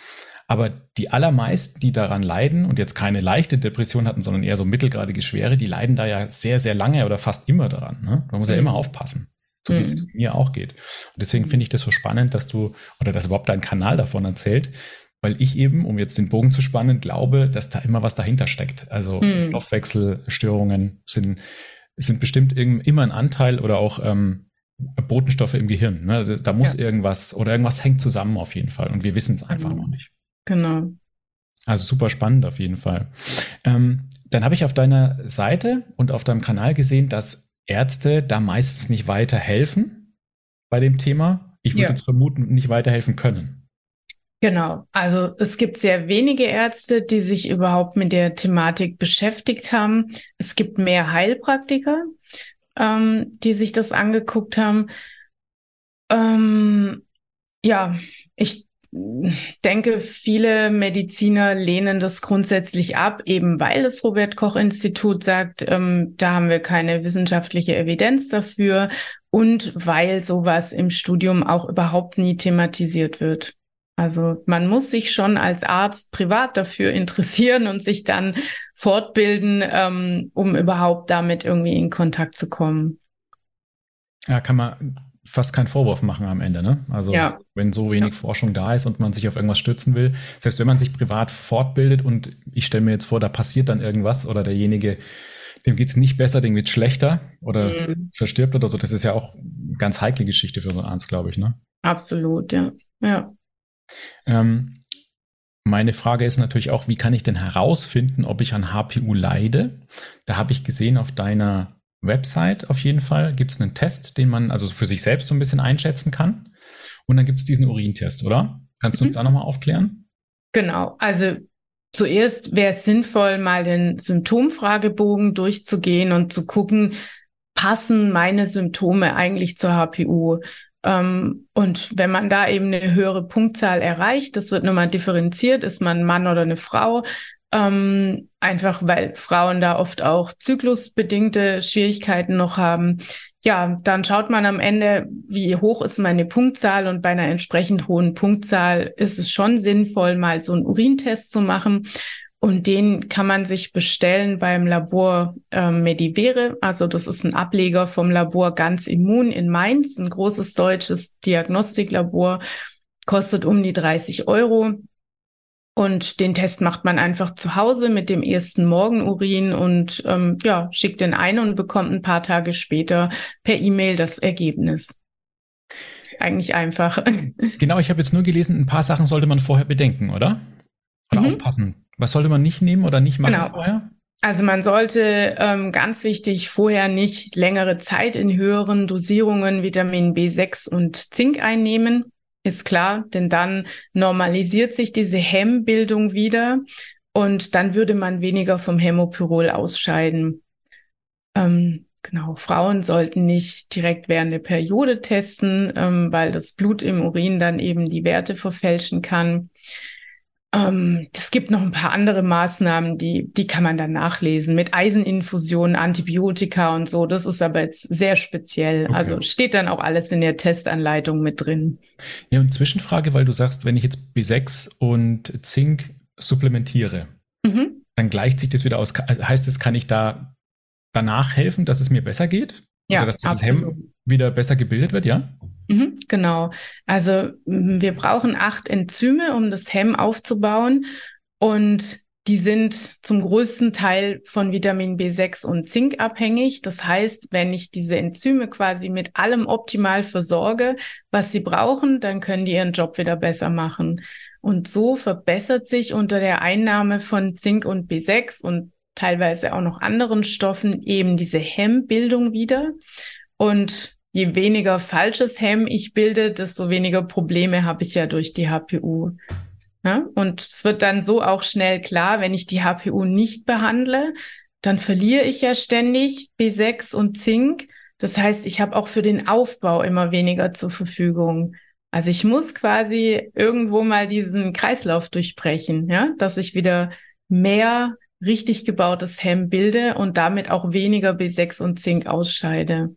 Aber die allermeisten, die daran leiden und jetzt keine leichte Depression hatten, sondern eher so mittelgradige Schwere, die leiden da ja sehr, sehr lange oder fast immer daran. Ne? Man muss ja immer aufpassen, so wie es mhm. mir auch geht. Und deswegen finde ich das so spannend, dass du oder dass überhaupt dein Kanal davon erzählt, weil ich eben, um jetzt den Bogen zu spannen, glaube, dass da immer was dahinter steckt. Also mhm. Stoffwechselstörungen sind, sind bestimmt immer ein Anteil oder auch ähm, Botenstoffe im Gehirn. Ne? Da muss ja. irgendwas oder irgendwas hängt zusammen auf jeden Fall und wir wissen es einfach genau. noch nicht. Genau. Also super spannend auf jeden Fall. Ähm, dann habe ich auf deiner Seite und auf deinem Kanal gesehen, dass Ärzte da meistens nicht weiterhelfen bei dem Thema. Ich würde ja. jetzt vermuten, nicht weiterhelfen können. Genau. Also es gibt sehr wenige Ärzte, die sich überhaupt mit der Thematik beschäftigt haben. Es gibt mehr Heilpraktiker, ähm, die sich das angeguckt haben. Ähm, ja, ich denke, viele Mediziner lehnen das grundsätzlich ab, eben weil das Robert Koch Institut sagt, ähm, da haben wir keine wissenschaftliche Evidenz dafür und weil sowas im Studium auch überhaupt nie thematisiert wird. Also man muss sich schon als Arzt privat dafür interessieren und sich dann fortbilden, ähm, um überhaupt damit irgendwie in Kontakt zu kommen. Ja, kann man fast keinen Vorwurf machen am Ende, ne? Also ja. Wenn so wenig ja. Forschung da ist und man sich auf irgendwas stützen will, selbst wenn man sich privat fortbildet und ich stelle mir jetzt vor, da passiert dann irgendwas oder derjenige, dem geht's nicht besser, dem geht's schlechter oder mhm. verstirbt oder so, das ist ja auch eine ganz heikle Geschichte für so einen Arzt, glaube ich, ne? Absolut, ja. Ja. Ähm, meine Frage ist natürlich auch, wie kann ich denn herausfinden, ob ich an HPU leide? Da habe ich gesehen auf deiner Website auf jeden Fall gibt es einen Test, den man also für sich selbst so ein bisschen einschätzen kann. Und dann gibt es diesen Urintest, oder? Kannst du uns mhm. da nochmal aufklären? Genau. Also zuerst wäre es sinnvoll, mal den Symptomfragebogen durchzugehen und zu gucken, passen meine Symptome eigentlich zur HPU? Ähm, und wenn man da eben eine höhere Punktzahl erreicht, das wird nochmal differenziert, ist man ein Mann oder eine Frau, ähm, einfach weil Frauen da oft auch zyklusbedingte Schwierigkeiten noch haben. Ja, dann schaut man am Ende, wie hoch ist meine Punktzahl und bei einer entsprechend hohen Punktzahl ist es schon sinnvoll, mal so einen Urintest zu machen. Und den kann man sich bestellen beim Labor äh, Medivere. Also das ist ein Ableger vom Labor Ganz Immun in Mainz, ein großes deutsches Diagnostiklabor, kostet um die 30 Euro. Und den Test macht man einfach zu Hause mit dem ersten Morgenurin und ähm, ja, schickt den ein und bekommt ein paar Tage später per E-Mail das Ergebnis. Eigentlich einfach. Genau, ich habe jetzt nur gelesen, ein paar Sachen sollte man vorher bedenken, oder? Oder mhm. aufpassen. Was sollte man nicht nehmen oder nicht machen genau. vorher? Also man sollte ähm, ganz wichtig vorher nicht längere Zeit in höheren Dosierungen Vitamin B6 und Zink einnehmen. Ist klar, denn dann normalisiert sich diese Hemmbildung wieder und dann würde man weniger vom Hämopyrol ausscheiden. Ähm, genau, Frauen sollten nicht direkt während der Periode testen, ähm, weil das Blut im Urin dann eben die Werte verfälschen kann. Ähm, es gibt noch ein paar andere Maßnahmen, die, die kann man dann nachlesen mit Eiseninfusionen, Antibiotika und so. Das ist aber jetzt sehr speziell. Okay. Also steht dann auch alles in der Testanleitung mit drin. Ja, und Zwischenfrage, weil du sagst, wenn ich jetzt B6 und Zink supplementiere, mhm. dann gleicht sich das wieder aus. Also heißt es, kann ich da danach helfen, dass es mir besser geht? Ja, Oder dass das Hemm wieder besser gebildet wird, ja? Mhm, genau. Also wir brauchen acht Enzyme, um das Hemm aufzubauen. Und die sind zum größten Teil von Vitamin B6 und Zink abhängig. Das heißt, wenn ich diese Enzyme quasi mit allem optimal versorge, was sie brauchen, dann können die ihren Job wieder besser machen. Und so verbessert sich unter der Einnahme von Zink und B6 und teilweise auch noch anderen Stoffen eben diese Hemmbildung wieder. Und je weniger falsches Hemm ich bilde, desto weniger Probleme habe ich ja durch die HPU. Ja? Und es wird dann so auch schnell klar, wenn ich die HPU nicht behandle, dann verliere ich ja ständig B6 und Zink. Das heißt, ich habe auch für den Aufbau immer weniger zur Verfügung. Also ich muss quasi irgendwo mal diesen Kreislauf durchbrechen, ja, dass ich wieder mehr richtig gebautes Hemm bilde und damit auch weniger B6 und Zink ausscheide.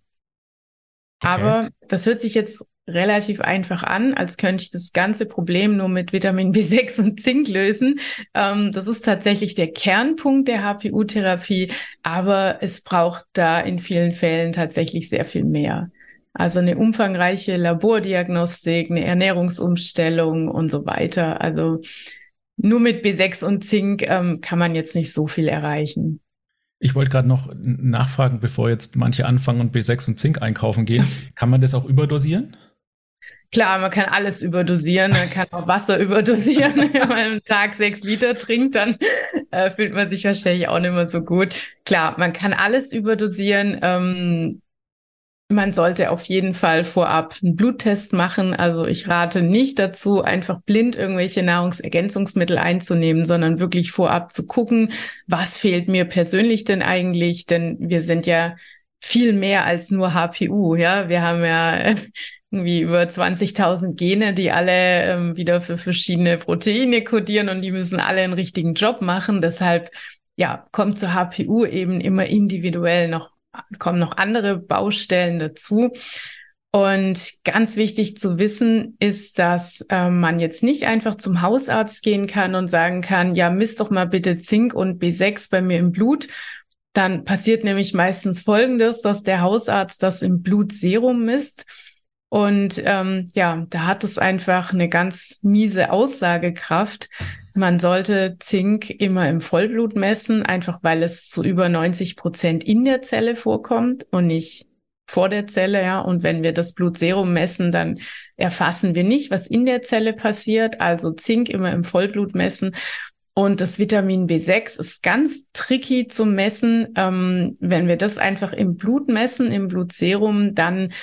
Aber das hört sich jetzt relativ einfach an, als könnte ich das ganze Problem nur mit Vitamin B6 und Zink lösen. Ähm, das ist tatsächlich der Kernpunkt der HPU-Therapie, aber es braucht da in vielen Fällen tatsächlich sehr viel mehr. Also eine umfangreiche Labordiagnostik, eine Ernährungsumstellung und so weiter. Also nur mit B6 und Zink ähm, kann man jetzt nicht so viel erreichen. Ich wollte gerade noch nachfragen, bevor jetzt manche anfangen und B6 und Zink einkaufen gehen. Kann man das auch überdosieren? Klar, man kann alles überdosieren. Man kann auch Wasser überdosieren. Wenn man am Tag sechs Liter trinkt, dann äh, fühlt man sich wahrscheinlich auch nicht mehr so gut. Klar, man kann alles überdosieren. Ähm, man sollte auf jeden Fall vorab einen Bluttest machen. Also ich rate nicht dazu, einfach blind irgendwelche Nahrungsergänzungsmittel einzunehmen, sondern wirklich vorab zu gucken, was fehlt mir persönlich denn eigentlich? Denn wir sind ja viel mehr als nur HPU. Ja, wir haben ja irgendwie über 20.000 Gene, die alle ähm, wieder für verschiedene Proteine kodieren und die müssen alle einen richtigen Job machen. Deshalb ja, kommt zur HPU eben immer individuell noch, kommen noch andere Baustellen dazu. Und ganz wichtig zu wissen ist, dass äh, man jetzt nicht einfach zum Hausarzt gehen kann und sagen kann, ja, misst doch mal bitte Zink und B6 bei mir im Blut. Dann passiert nämlich meistens Folgendes, dass der Hausarzt das im Blutserum misst und ähm, ja, da hat es einfach eine ganz miese Aussagekraft. Man sollte Zink immer im Vollblut messen, einfach weil es zu über 90 Prozent in der Zelle vorkommt und nicht vor der Zelle, ja. Und wenn wir das Blutserum messen, dann erfassen wir nicht, was in der Zelle passiert. Also Zink immer im Vollblut messen. Und das Vitamin B6 ist ganz tricky zu messen. Ähm, wenn wir das einfach im Blut messen, im Blutserum, dann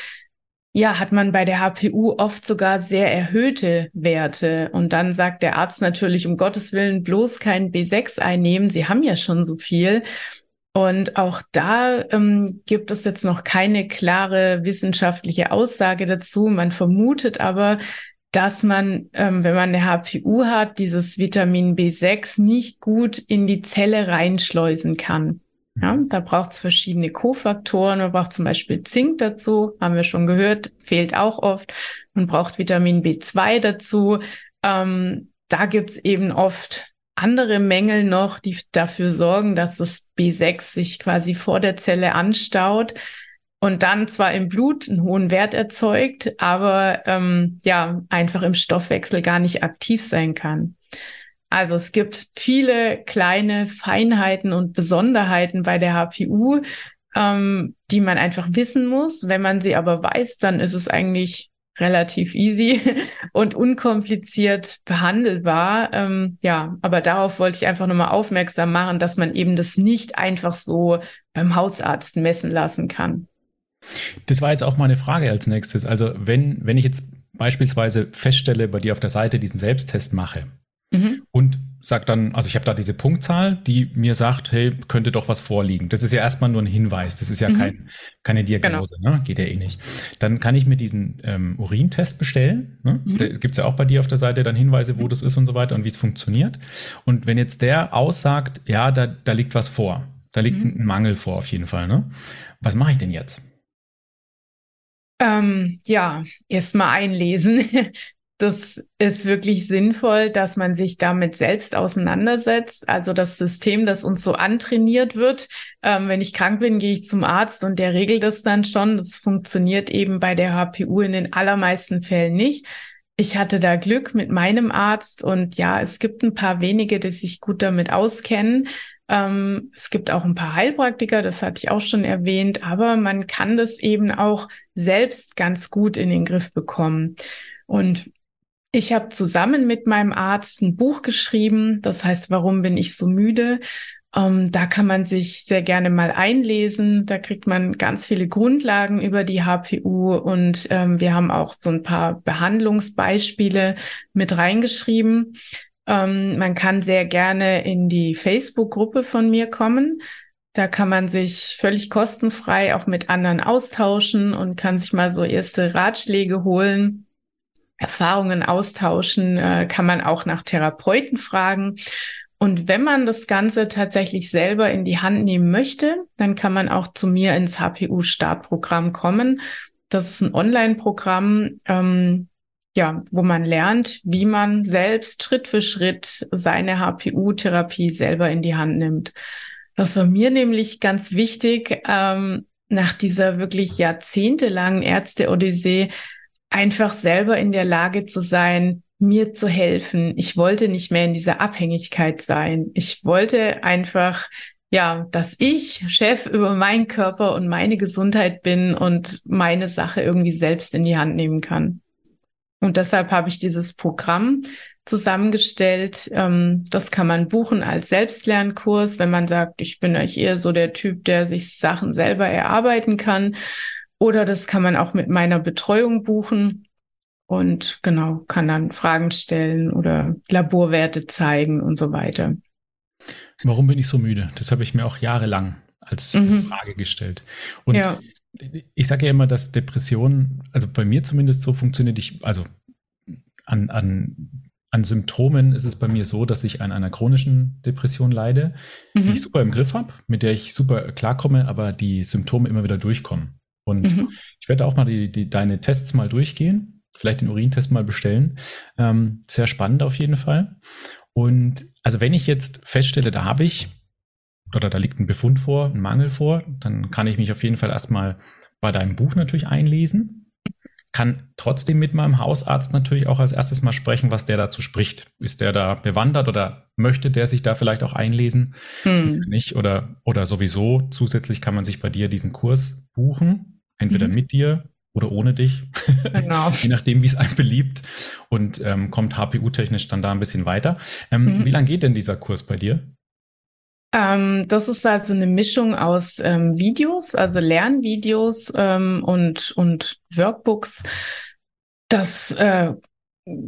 ja, hat man bei der HPU oft sogar sehr erhöhte Werte. Und dann sagt der Arzt natürlich, um Gottes Willen bloß kein B6 einnehmen. Sie haben ja schon so viel. Und auch da ähm, gibt es jetzt noch keine klare wissenschaftliche Aussage dazu. Man vermutet aber, dass man, ähm, wenn man eine HPU hat, dieses Vitamin B6 nicht gut in die Zelle reinschleusen kann. Ja, da braucht es verschiedene Kofaktoren. Man braucht zum Beispiel Zink dazu, haben wir schon gehört, fehlt auch oft. Man braucht Vitamin B2 dazu. Ähm, da gibt's eben oft andere Mängel noch, die dafür sorgen, dass das B6 sich quasi vor der Zelle anstaut und dann zwar im Blut einen hohen Wert erzeugt, aber ähm, ja einfach im Stoffwechsel gar nicht aktiv sein kann. Also es gibt viele kleine Feinheiten und Besonderheiten bei der HPU, ähm, die man einfach wissen muss. Wenn man sie aber weiß, dann ist es eigentlich relativ easy und unkompliziert behandelbar. Ähm, ja, aber darauf wollte ich einfach nochmal aufmerksam machen, dass man eben das nicht einfach so beim Hausarzt messen lassen kann. Das war jetzt auch meine Frage als nächstes. Also wenn, wenn ich jetzt beispielsweise feststelle, bei dir auf der Seite diesen Selbsttest mache, Mhm. Und sagt dann, also ich habe da diese Punktzahl, die mir sagt, hey, könnte doch was vorliegen. Das ist ja erstmal nur ein Hinweis, das ist ja mhm. kein, keine Diagnose, genau. ne? geht ja eh nicht. Dann kann ich mir diesen ähm, Urintest bestellen. Ne? Mhm. Gibt es ja auch bei dir auf der Seite dann Hinweise, wo mhm. das ist und so weiter und wie es funktioniert. Und wenn jetzt der aussagt, ja, da, da liegt was vor, da liegt mhm. ein Mangel vor auf jeden Fall, ne? was mache ich denn jetzt? Ähm, ja, erstmal einlesen. das ist wirklich sinnvoll, dass man sich damit selbst auseinandersetzt. Also das System, das uns so antrainiert wird. Ähm, wenn ich krank bin, gehe ich zum Arzt und der regelt das dann schon. Das funktioniert eben bei der HPU in den allermeisten Fällen nicht. Ich hatte da Glück mit meinem Arzt und ja, es gibt ein paar wenige, die sich gut damit auskennen. Ähm, es gibt auch ein paar Heilpraktiker, das hatte ich auch schon erwähnt, aber man kann das eben auch selbst ganz gut in den Griff bekommen. Und ich habe zusammen mit meinem Arzt ein Buch geschrieben, das heißt, warum bin ich so müde? Ähm, da kann man sich sehr gerne mal einlesen. Da kriegt man ganz viele Grundlagen über die HPU und ähm, wir haben auch so ein paar Behandlungsbeispiele mit reingeschrieben. Ähm, man kann sehr gerne in die Facebook-Gruppe von mir kommen. Da kann man sich völlig kostenfrei auch mit anderen austauschen und kann sich mal so erste Ratschläge holen Erfahrungen austauschen, äh, kann man auch nach Therapeuten fragen. Und wenn man das Ganze tatsächlich selber in die Hand nehmen möchte, dann kann man auch zu mir ins HPU-Startprogramm kommen. Das ist ein Online-Programm, ähm, ja, wo man lernt, wie man selbst Schritt für Schritt seine HPU-Therapie selber in die Hand nimmt. Das war mir nämlich ganz wichtig, ähm, nach dieser wirklich jahrzehntelangen Ärzte-Odyssee einfach selber in der Lage zu sein, mir zu helfen. Ich wollte nicht mehr in dieser Abhängigkeit sein. Ich wollte einfach, ja, dass ich Chef über meinen Körper und meine Gesundheit bin und meine Sache irgendwie selbst in die Hand nehmen kann. Und deshalb habe ich dieses Programm zusammengestellt. Ähm, das kann man buchen als Selbstlernkurs, wenn man sagt, ich bin euch eher so der Typ, der sich Sachen selber erarbeiten kann. Oder das kann man auch mit meiner Betreuung buchen und genau, kann dann Fragen stellen oder Laborwerte zeigen und so weiter. Warum bin ich so müde? Das habe ich mir auch jahrelang als mhm. Frage gestellt. Und ja. ich sage ja immer, dass Depression, also bei mir zumindest so funktioniert, ich, also an, an an Symptomen ist es bei mir so, dass ich an einer chronischen Depression leide, mhm. die ich super im Griff habe, mit der ich super klarkomme, aber die Symptome immer wieder durchkommen. Und mhm. ich werde auch mal die, die, deine Tests mal durchgehen, vielleicht den Urintest mal bestellen. Ähm, sehr spannend auf jeden Fall. Und also wenn ich jetzt feststelle, da habe ich oder da liegt ein Befund vor, ein Mangel vor, dann kann ich mich auf jeden Fall erstmal bei deinem Buch natürlich einlesen kann trotzdem mit meinem Hausarzt natürlich auch als erstes mal sprechen, was der dazu spricht. Ist der da bewandert oder möchte der sich da vielleicht auch einlesen? Hm. Nicht oder, oder sowieso. Zusätzlich kann man sich bei dir diesen Kurs buchen, entweder mhm. mit dir oder ohne dich. Genau. Je nachdem, wie es einem beliebt. Und ähm, kommt HPU-technisch dann da ein bisschen weiter. Ähm, mhm. Wie lange geht denn dieser Kurs bei dir? Ähm, das ist also eine Mischung aus ähm, Videos, also Lernvideos ähm, und, und Workbooks. Das äh,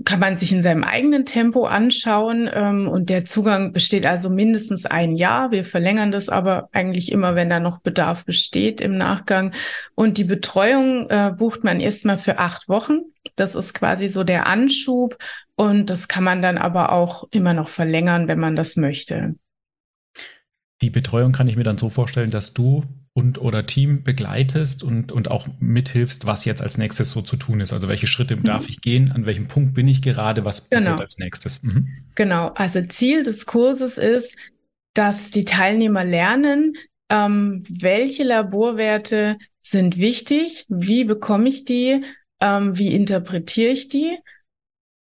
kann man sich in seinem eigenen Tempo anschauen ähm, und der Zugang besteht also mindestens ein Jahr. Wir verlängern das aber eigentlich immer, wenn da noch Bedarf besteht im Nachgang. Und die Betreuung äh, bucht man erstmal für acht Wochen. Das ist quasi so der Anschub und das kann man dann aber auch immer noch verlängern, wenn man das möchte. Die Betreuung kann ich mir dann so vorstellen, dass du und oder Team begleitest und, und auch mithilfst, was jetzt als nächstes so zu tun ist. Also welche Schritte mhm. darf ich gehen, an welchem Punkt bin ich gerade, was passiert genau. als nächstes. Mhm. Genau, also Ziel des Kurses ist, dass die Teilnehmer lernen, ähm, welche Laborwerte sind wichtig, wie bekomme ich die, ähm, wie interpretiere ich die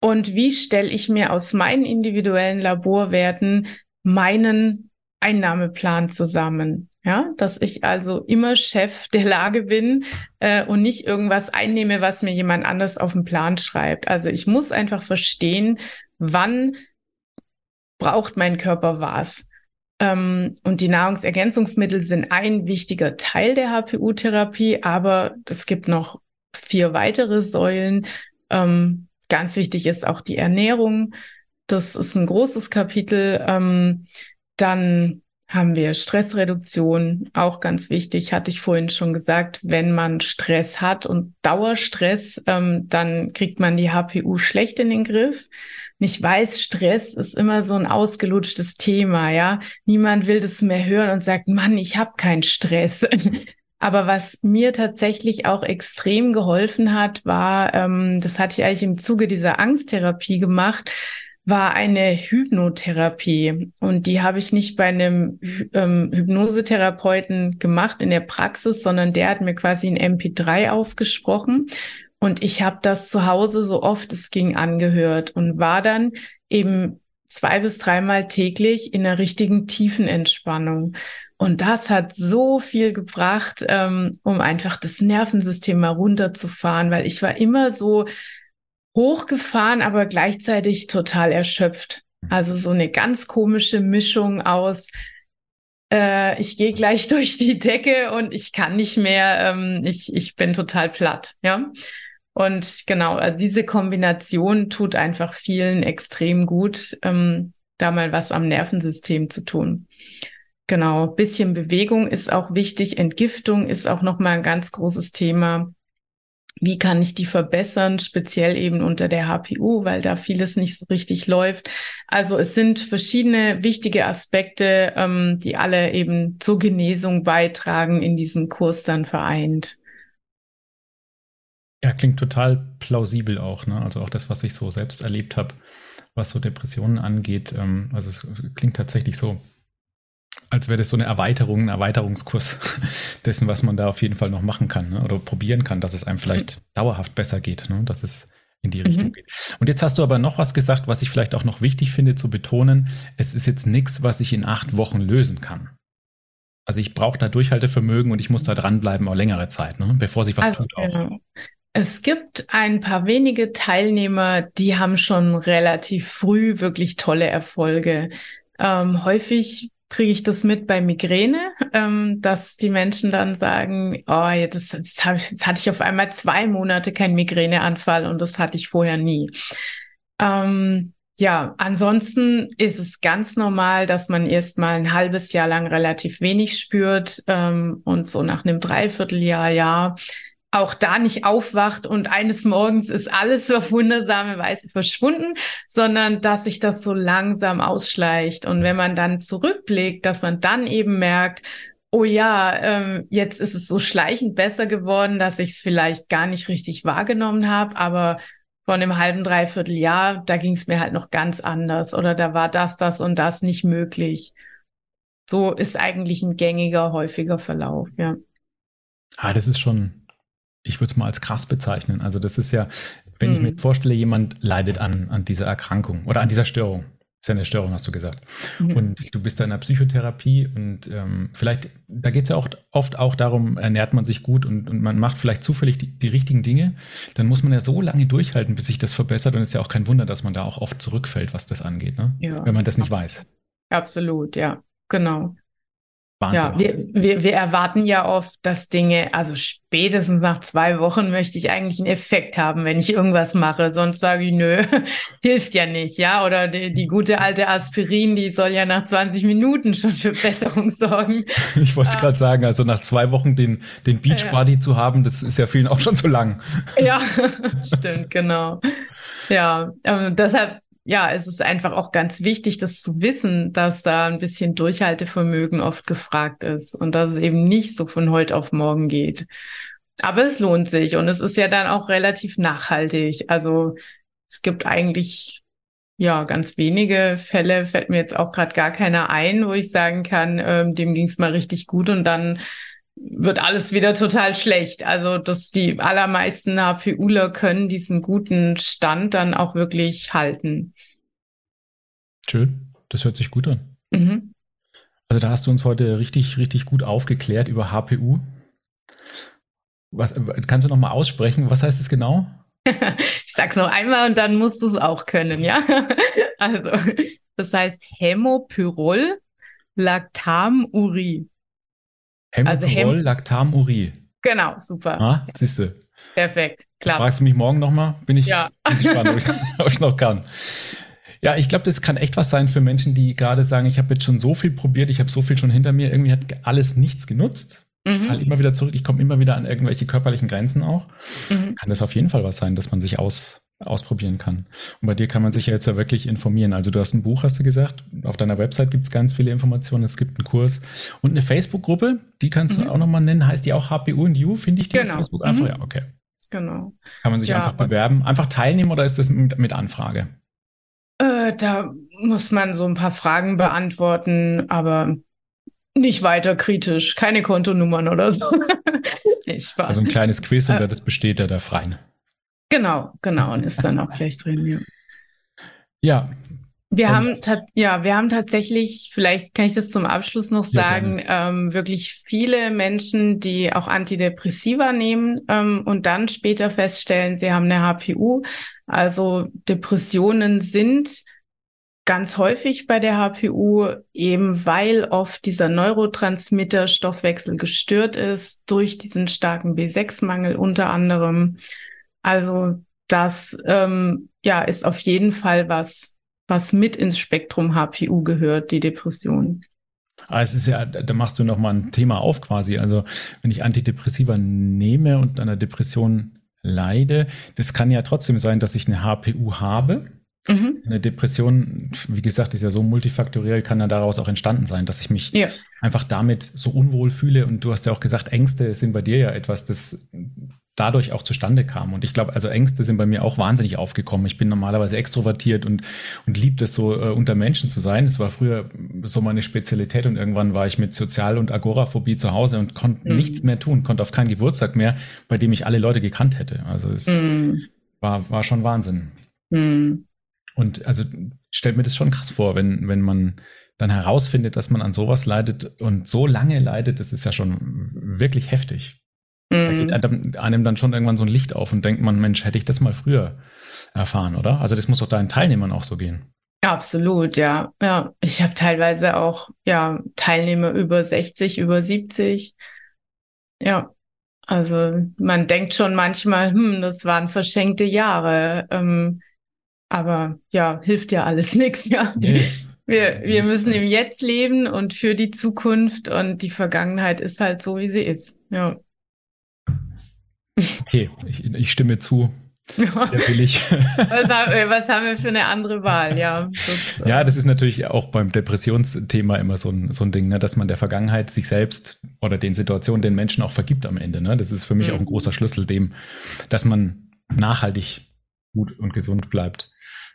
und wie stelle ich mir aus meinen individuellen Laborwerten meinen Einnahmeplan zusammen. Ja, dass ich also immer Chef der Lage bin äh, und nicht irgendwas einnehme, was mir jemand anders auf den Plan schreibt. Also ich muss einfach verstehen, wann braucht mein Körper was. Ähm, und die Nahrungsergänzungsmittel sind ein wichtiger Teil der HPU-Therapie, aber es gibt noch vier weitere Säulen. Ähm, ganz wichtig ist auch die Ernährung. Das ist ein großes Kapitel. Ähm, dann haben wir Stressreduktion, auch ganz wichtig, hatte ich vorhin schon gesagt. Wenn man Stress hat und Dauerstress, ähm, dann kriegt man die HPU schlecht in den Griff. Und ich weiß, Stress ist immer so ein ausgelutschtes Thema, ja. Niemand will das mehr hören und sagt, Mann, ich habe keinen Stress. Aber was mir tatsächlich auch extrem geholfen hat, war, ähm, das hatte ich eigentlich im Zuge dieser Angsttherapie gemacht, war eine Hypnotherapie und die habe ich nicht bei einem ähm, Hypnosetherapeuten gemacht in der Praxis, sondern der hat mir quasi ein MP3 aufgesprochen und ich habe das zu Hause so oft es ging angehört und war dann eben zwei bis dreimal täglich in einer richtigen tiefen Entspannung. Und das hat so viel gebracht, ähm, um einfach das Nervensystem mal runterzufahren, weil ich war immer so hochgefahren, aber gleichzeitig total erschöpft. Also so eine ganz komische Mischung aus, äh, ich gehe gleich durch die Decke und ich kann nicht mehr, ähm, ich, ich bin total platt, ja. Und genau, also diese Kombination tut einfach vielen extrem gut, ähm, da mal was am Nervensystem zu tun. Genau, bisschen Bewegung ist auch wichtig, Entgiftung ist auch nochmal ein ganz großes Thema wie kann ich die verbessern, speziell eben unter der HPU, weil da vieles nicht so richtig läuft. Also es sind verschiedene wichtige Aspekte, ähm, die alle eben zur Genesung beitragen, in diesem Kurs dann vereint. Ja, klingt total plausibel auch. Ne? Also auch das, was ich so selbst erlebt habe, was so Depressionen angeht. Ähm, also es klingt tatsächlich so, als wäre das so eine Erweiterung, ein Erweiterungskurs dessen, was man da auf jeden Fall noch machen kann ne? oder probieren kann, dass es einem vielleicht mhm. dauerhaft besser geht, ne? dass es in die Richtung mhm. geht. Und jetzt hast du aber noch was gesagt, was ich vielleicht auch noch wichtig finde zu betonen. Es ist jetzt nichts, was ich in acht Wochen lösen kann. Also ich brauche da Durchhaltevermögen und ich muss da dranbleiben auch längere Zeit, ne? bevor sich was also, tut auch. Genau. Es gibt ein paar wenige Teilnehmer, die haben schon relativ früh wirklich tolle Erfolge. Ähm, häufig kriege ich das mit bei Migräne, ähm, dass die Menschen dann sagen, oh, jetzt, jetzt, hab ich, jetzt hatte ich auf einmal zwei Monate keinen Migräneanfall und das hatte ich vorher nie. Ähm, ja, ansonsten ist es ganz normal, dass man erst mal ein halbes Jahr lang relativ wenig spürt ähm, und so nach einem Dreivierteljahr, ja, auch da nicht aufwacht und eines Morgens ist alles auf wundersame Weise verschwunden, sondern dass sich das so langsam ausschleicht. Und wenn man dann zurückblickt, dass man dann eben merkt, oh ja, ähm, jetzt ist es so schleichend besser geworden, dass ich es vielleicht gar nicht richtig wahrgenommen habe, aber von einem halben, dreiviertel Jahr, da ging es mir halt noch ganz anders oder da war das, das und das nicht möglich. So ist eigentlich ein gängiger, häufiger Verlauf, ja. Ah, das ist schon ich würde es mal als krass bezeichnen. Also das ist ja, wenn mhm. ich mir hm. vorstelle, jemand leidet an, an dieser Erkrankung oder an dieser Störung. Ist ja eine Störung, hast du gesagt. Mhm. Und du bist da in der Psychotherapie und ähm, vielleicht, da geht es ja auch oft auch darum, ernährt man sich gut und, und man macht vielleicht zufällig die, die, richtigen Dinge, dann muss man ja so lange durchhalten, bis sich das verbessert und es ist ja auch kein Wunder, dass man da auch oft zurückfällt, was das angeht, ne? Ja, wenn man das nicht absolut. weiß. Absolut, ja, genau. Wahnsinn. Ja, wir, wir, wir erwarten ja oft, dass Dinge, also spätestens nach zwei Wochen möchte ich eigentlich einen Effekt haben, wenn ich irgendwas mache. Sonst sage ich, nö, hilft ja nicht, ja. Oder die, die gute alte Aspirin, die soll ja nach 20 Minuten schon für Besserung sorgen. Ich wollte es gerade sagen, also nach zwei Wochen den, den Beachbody ja. zu haben, das ist ja vielen auch schon zu lang. Ja, stimmt, genau. Ja, ähm, deshalb ja, es ist einfach auch ganz wichtig, das zu wissen, dass da ein bisschen Durchhaltevermögen oft gefragt ist und dass es eben nicht so von heute auf morgen geht. Aber es lohnt sich und es ist ja dann auch relativ nachhaltig. Also es gibt eigentlich ja ganz wenige Fälle, fällt mir jetzt auch gerade gar keiner ein, wo ich sagen kann, ähm, dem ging es mal richtig gut und dann wird alles wieder total schlecht. Also, dass die allermeisten HPUler können diesen guten Stand dann auch wirklich halten. Schön, das hört sich gut an. Mhm. Also da hast du uns heute richtig, richtig gut aufgeklärt über HPU. Was, kannst du noch mal aussprechen? Was heißt es genau? ich sag's noch einmal und dann musst du es auch können, ja? Also, das heißt Hämopyrol Lactamurie. Hämopyrol, also Häm Lactamurie. Genau, super. Ah, siehst du. Perfekt, klar. Fragst du mich morgen nochmal? Bin ich ja. gespannt, ob ich, ob ich noch kann. Ja, ich glaube, das kann echt was sein für Menschen, die gerade sagen, ich habe jetzt schon so viel probiert, ich habe so viel schon hinter mir, irgendwie hat alles nichts genutzt. Mhm. Ich falle immer wieder zurück, ich komme immer wieder an irgendwelche körperlichen Grenzen auch. Mhm. Kann das auf jeden Fall was sein, dass man sich aus, ausprobieren kann. Und bei dir kann man sich ja jetzt ja wirklich informieren. Also du hast ein Buch, hast du gesagt. Auf deiner Website gibt es ganz viele Informationen. Es gibt einen Kurs und eine Facebook-Gruppe, die kannst mhm. du auch nochmal nennen. Heißt die auch HPU und You? Finde ich die genau. auf Facebook einfach? Mhm. Ja, okay. Genau. Kann man sich ja, einfach bewerben. Einfach teilnehmen oder ist das mit, mit Anfrage? Äh, da muss man so ein paar Fragen beantworten, aber nicht weiter kritisch. Keine Kontonummern oder so. nee, Spaß. Also ein kleines Quiz und äh, das besteht ja da frei. Genau, genau, und ist dann auch gleich drin. Ja. Ja, wir haben, ja, wir haben tatsächlich, vielleicht kann ich das zum Abschluss noch sagen, ja, ähm, wirklich viele Menschen, die auch Antidepressiva nehmen ähm, und dann später feststellen, sie haben eine HPU. Also Depressionen sind ganz häufig bei der HPU, eben weil oft dieser Neurotransmitter Stoffwechsel gestört ist durch diesen starken B6-Mangel unter anderem. Also das ähm, ja ist auf jeden Fall was, was mit ins Spektrum HPU gehört, die Depression. Ah, es ist ja, da machst du nochmal ein Thema auf quasi. Also wenn ich Antidepressiva nehme und an einer Depression leide, das kann ja trotzdem sein, dass ich eine HPU habe. Mhm. Eine Depression, wie gesagt, ist ja so multifaktoriell, kann ja daraus auch entstanden sein, dass ich mich ja. einfach damit so unwohl fühle. Und du hast ja auch gesagt, Ängste sind bei dir ja etwas, das dadurch auch zustande kam. Und ich glaube, also Ängste sind bei mir auch wahnsinnig aufgekommen. Ich bin normalerweise extrovertiert und, und liebe es so, äh, unter Menschen zu sein. Das war früher so meine Spezialität und irgendwann war ich mit Sozial- und Agoraphobie zu Hause und konnte mhm. nichts mehr tun, konnte auf keinen Geburtstag mehr, bei dem ich alle Leute gekannt hätte. Also es mhm. war, war schon Wahnsinn. Mhm. Und also stellt mir das schon krass vor, wenn, wenn man dann herausfindet, dass man an sowas leidet und so lange leidet, das ist ja schon wirklich heftig. Da geht mhm. einem dann schon irgendwann so ein Licht auf und denkt man, Mensch, hätte ich das mal früher erfahren, oder? Also das muss doch deinen Teilnehmern auch so gehen. Absolut, ja. Ja, ich habe teilweise auch ja Teilnehmer über 60, über 70. Ja, also man denkt schon manchmal, hm, das waren verschenkte Jahre. Ähm, aber ja, hilft ja alles nichts, ja. Nee. Wir, wir müssen im Jetzt leben und für die Zukunft und die Vergangenheit ist halt so, wie sie ist. Ja. Okay, ich, ich stimme zu. Ja. Was haben, was haben, wir für eine andere Wahl? Ja, das, ja, das ist natürlich auch beim Depressionsthema immer so ein, so ein Ding, ne, dass man der Vergangenheit sich selbst oder den Situationen, den Menschen auch vergibt am Ende. Ne? Das ist für mich mhm. auch ein großer Schlüssel dem, dass man nachhaltig gut und gesund bleibt.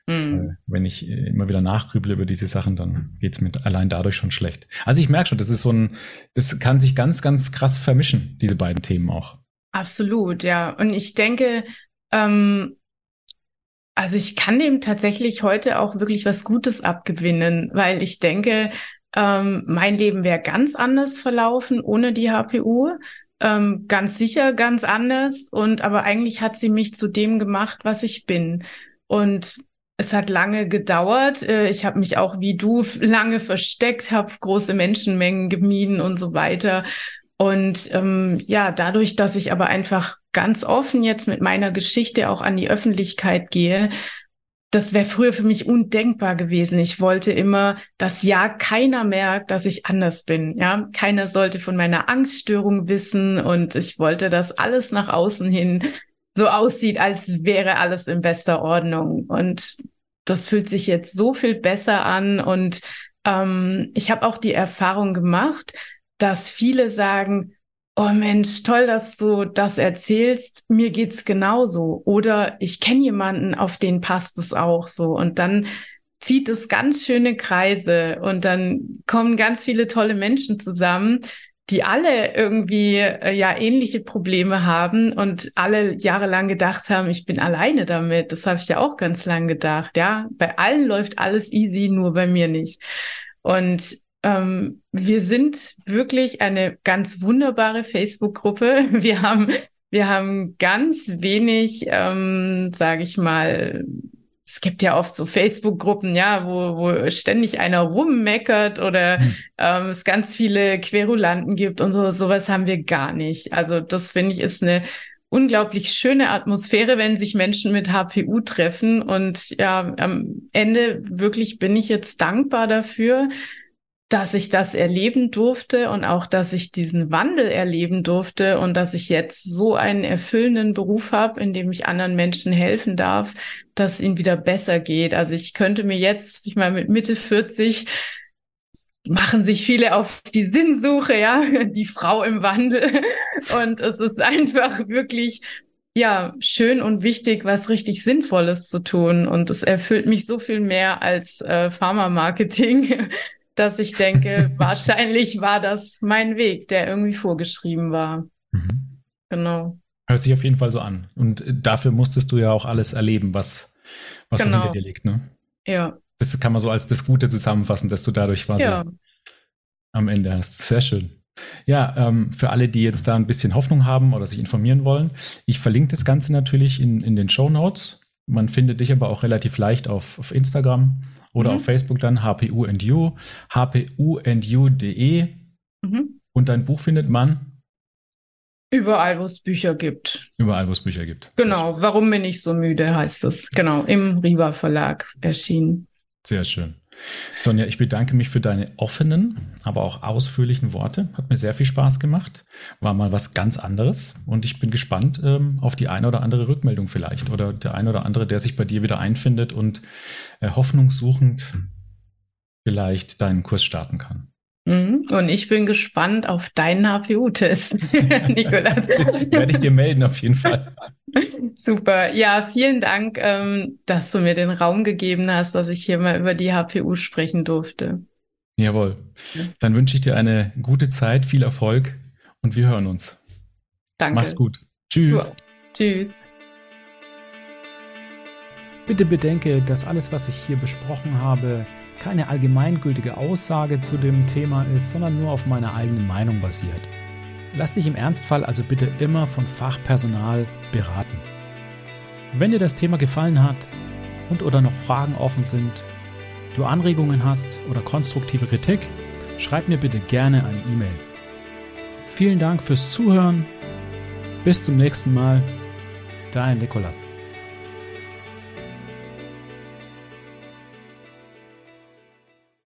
Mhm. Wenn ich äh, immer wieder nachgrüble über diese Sachen, dann geht es mir allein dadurch schon schlecht. Also ich merke schon, das ist so ein, das kann sich ganz, ganz krass vermischen, diese beiden Themen auch. Absolut, ja. Und ich denke, ähm, also ich kann dem tatsächlich heute auch wirklich was Gutes abgewinnen, weil ich denke, ähm, mein Leben wäre ganz anders verlaufen ohne die HPU. Ähm, ganz sicher ganz anders. Und aber eigentlich hat sie mich zu dem gemacht, was ich bin. Und es hat lange gedauert. Äh, ich habe mich auch wie du lange versteckt, habe große Menschenmengen gemieden und so weiter. Und ähm, ja, dadurch, dass ich aber einfach ganz offen jetzt mit meiner Geschichte auch an die Öffentlichkeit gehe, das wäre früher für mich undenkbar gewesen. Ich wollte immer, dass ja keiner merkt, dass ich anders bin. Ja, keiner sollte von meiner Angststörung wissen und ich wollte, dass alles nach außen hin so aussieht, als wäre alles in bester Ordnung. Und das fühlt sich jetzt so viel besser an und ähm, ich habe auch die Erfahrung gemacht, dass viele sagen, oh Mensch, toll, dass du das erzählst, mir geht's genauso. Oder ich kenne jemanden, auf den passt es auch so. Und dann zieht es ganz schöne Kreise und dann kommen ganz viele tolle Menschen zusammen, die alle irgendwie äh, ja ähnliche Probleme haben und alle jahrelang gedacht haben, ich bin alleine damit. Das habe ich ja auch ganz lang gedacht. Ja, bei allen läuft alles easy, nur bei mir nicht. Und ähm, wir sind wirklich eine ganz wunderbare Facebook-Gruppe. Wir haben, wir haben ganz wenig, ähm, sage ich mal, es gibt ja oft so Facebook-Gruppen, ja, wo, wo ständig einer rummeckert oder hm. ähm, es ganz viele Querulanten gibt und so. Sowas haben wir gar nicht. Also das finde ich ist eine unglaublich schöne Atmosphäre, wenn sich Menschen mit HPU treffen. Und ja, am Ende wirklich bin ich jetzt dankbar dafür, dass ich das erleben durfte und auch, dass ich diesen Wandel erleben durfte und dass ich jetzt so einen erfüllenden Beruf habe, in dem ich anderen Menschen helfen darf, dass es ihnen wieder besser geht. Also ich könnte mir jetzt, ich meine, mit Mitte 40 machen sich viele auf die Sinnsuche, ja, die Frau im Wandel. Und es ist einfach wirklich ja, schön und wichtig, was richtig Sinnvolles zu tun. Und es erfüllt mich so viel mehr als äh, Pharma-Marketing, dass ich denke, wahrscheinlich war das mein Weg, der irgendwie vorgeschrieben war. Mhm. Genau. Hört sich auf jeden Fall so an. Und äh, dafür musstest du ja auch alles erleben, was, was genau. hinter dir liegt, ne? Ja. Das kann man so als das Gute zusammenfassen, dass du dadurch quasi ja. am Ende hast. Sehr schön. Ja, ähm, für alle, die jetzt da ein bisschen Hoffnung haben oder sich informieren wollen, ich verlinke das Ganze natürlich in, in den Show Notes. Man findet dich aber auch relativ leicht auf, auf Instagram oder mhm. auf Facebook dann HPU and You, hpuandyou.de. Mhm. Und dein Buch findet man Überall, wo es Bücher gibt. Überall, wo es Bücher gibt. Genau, warum bin ich so müde, heißt es. Genau, im Riva Verlag erschienen. Sehr schön. Sonja, ich bedanke mich für deine offenen, aber auch ausführlichen Worte. Hat mir sehr viel Spaß gemacht. War mal was ganz anderes und ich bin gespannt ähm, auf die eine oder andere Rückmeldung vielleicht oder der eine oder andere, der sich bei dir wieder einfindet und äh, hoffnungssuchend vielleicht deinen Kurs starten kann. Mhm. Und ich bin gespannt auf deinen HPU-Test, Nikolas. Werde ich dir melden, auf jeden Fall. Super. Ja, vielen Dank, ähm, dass du mir den Raum gegeben hast, dass ich hier mal über die HPU sprechen durfte. Jawohl. Dann wünsche ich dir eine gute Zeit, viel Erfolg und wir hören uns. Danke. Mach's gut. Tschüss. Ja. Tschüss. Bitte bedenke, dass alles, was ich hier besprochen habe, keine allgemeingültige Aussage zu dem Thema ist, sondern nur auf meiner eigenen Meinung basiert. Lass dich im Ernstfall also bitte immer von Fachpersonal beraten. Wenn dir das Thema gefallen hat und oder noch Fragen offen sind, du Anregungen hast oder konstruktive Kritik, schreib mir bitte gerne eine E-Mail. Vielen Dank fürs Zuhören. Bis zum nächsten Mal. Dein Nikolas.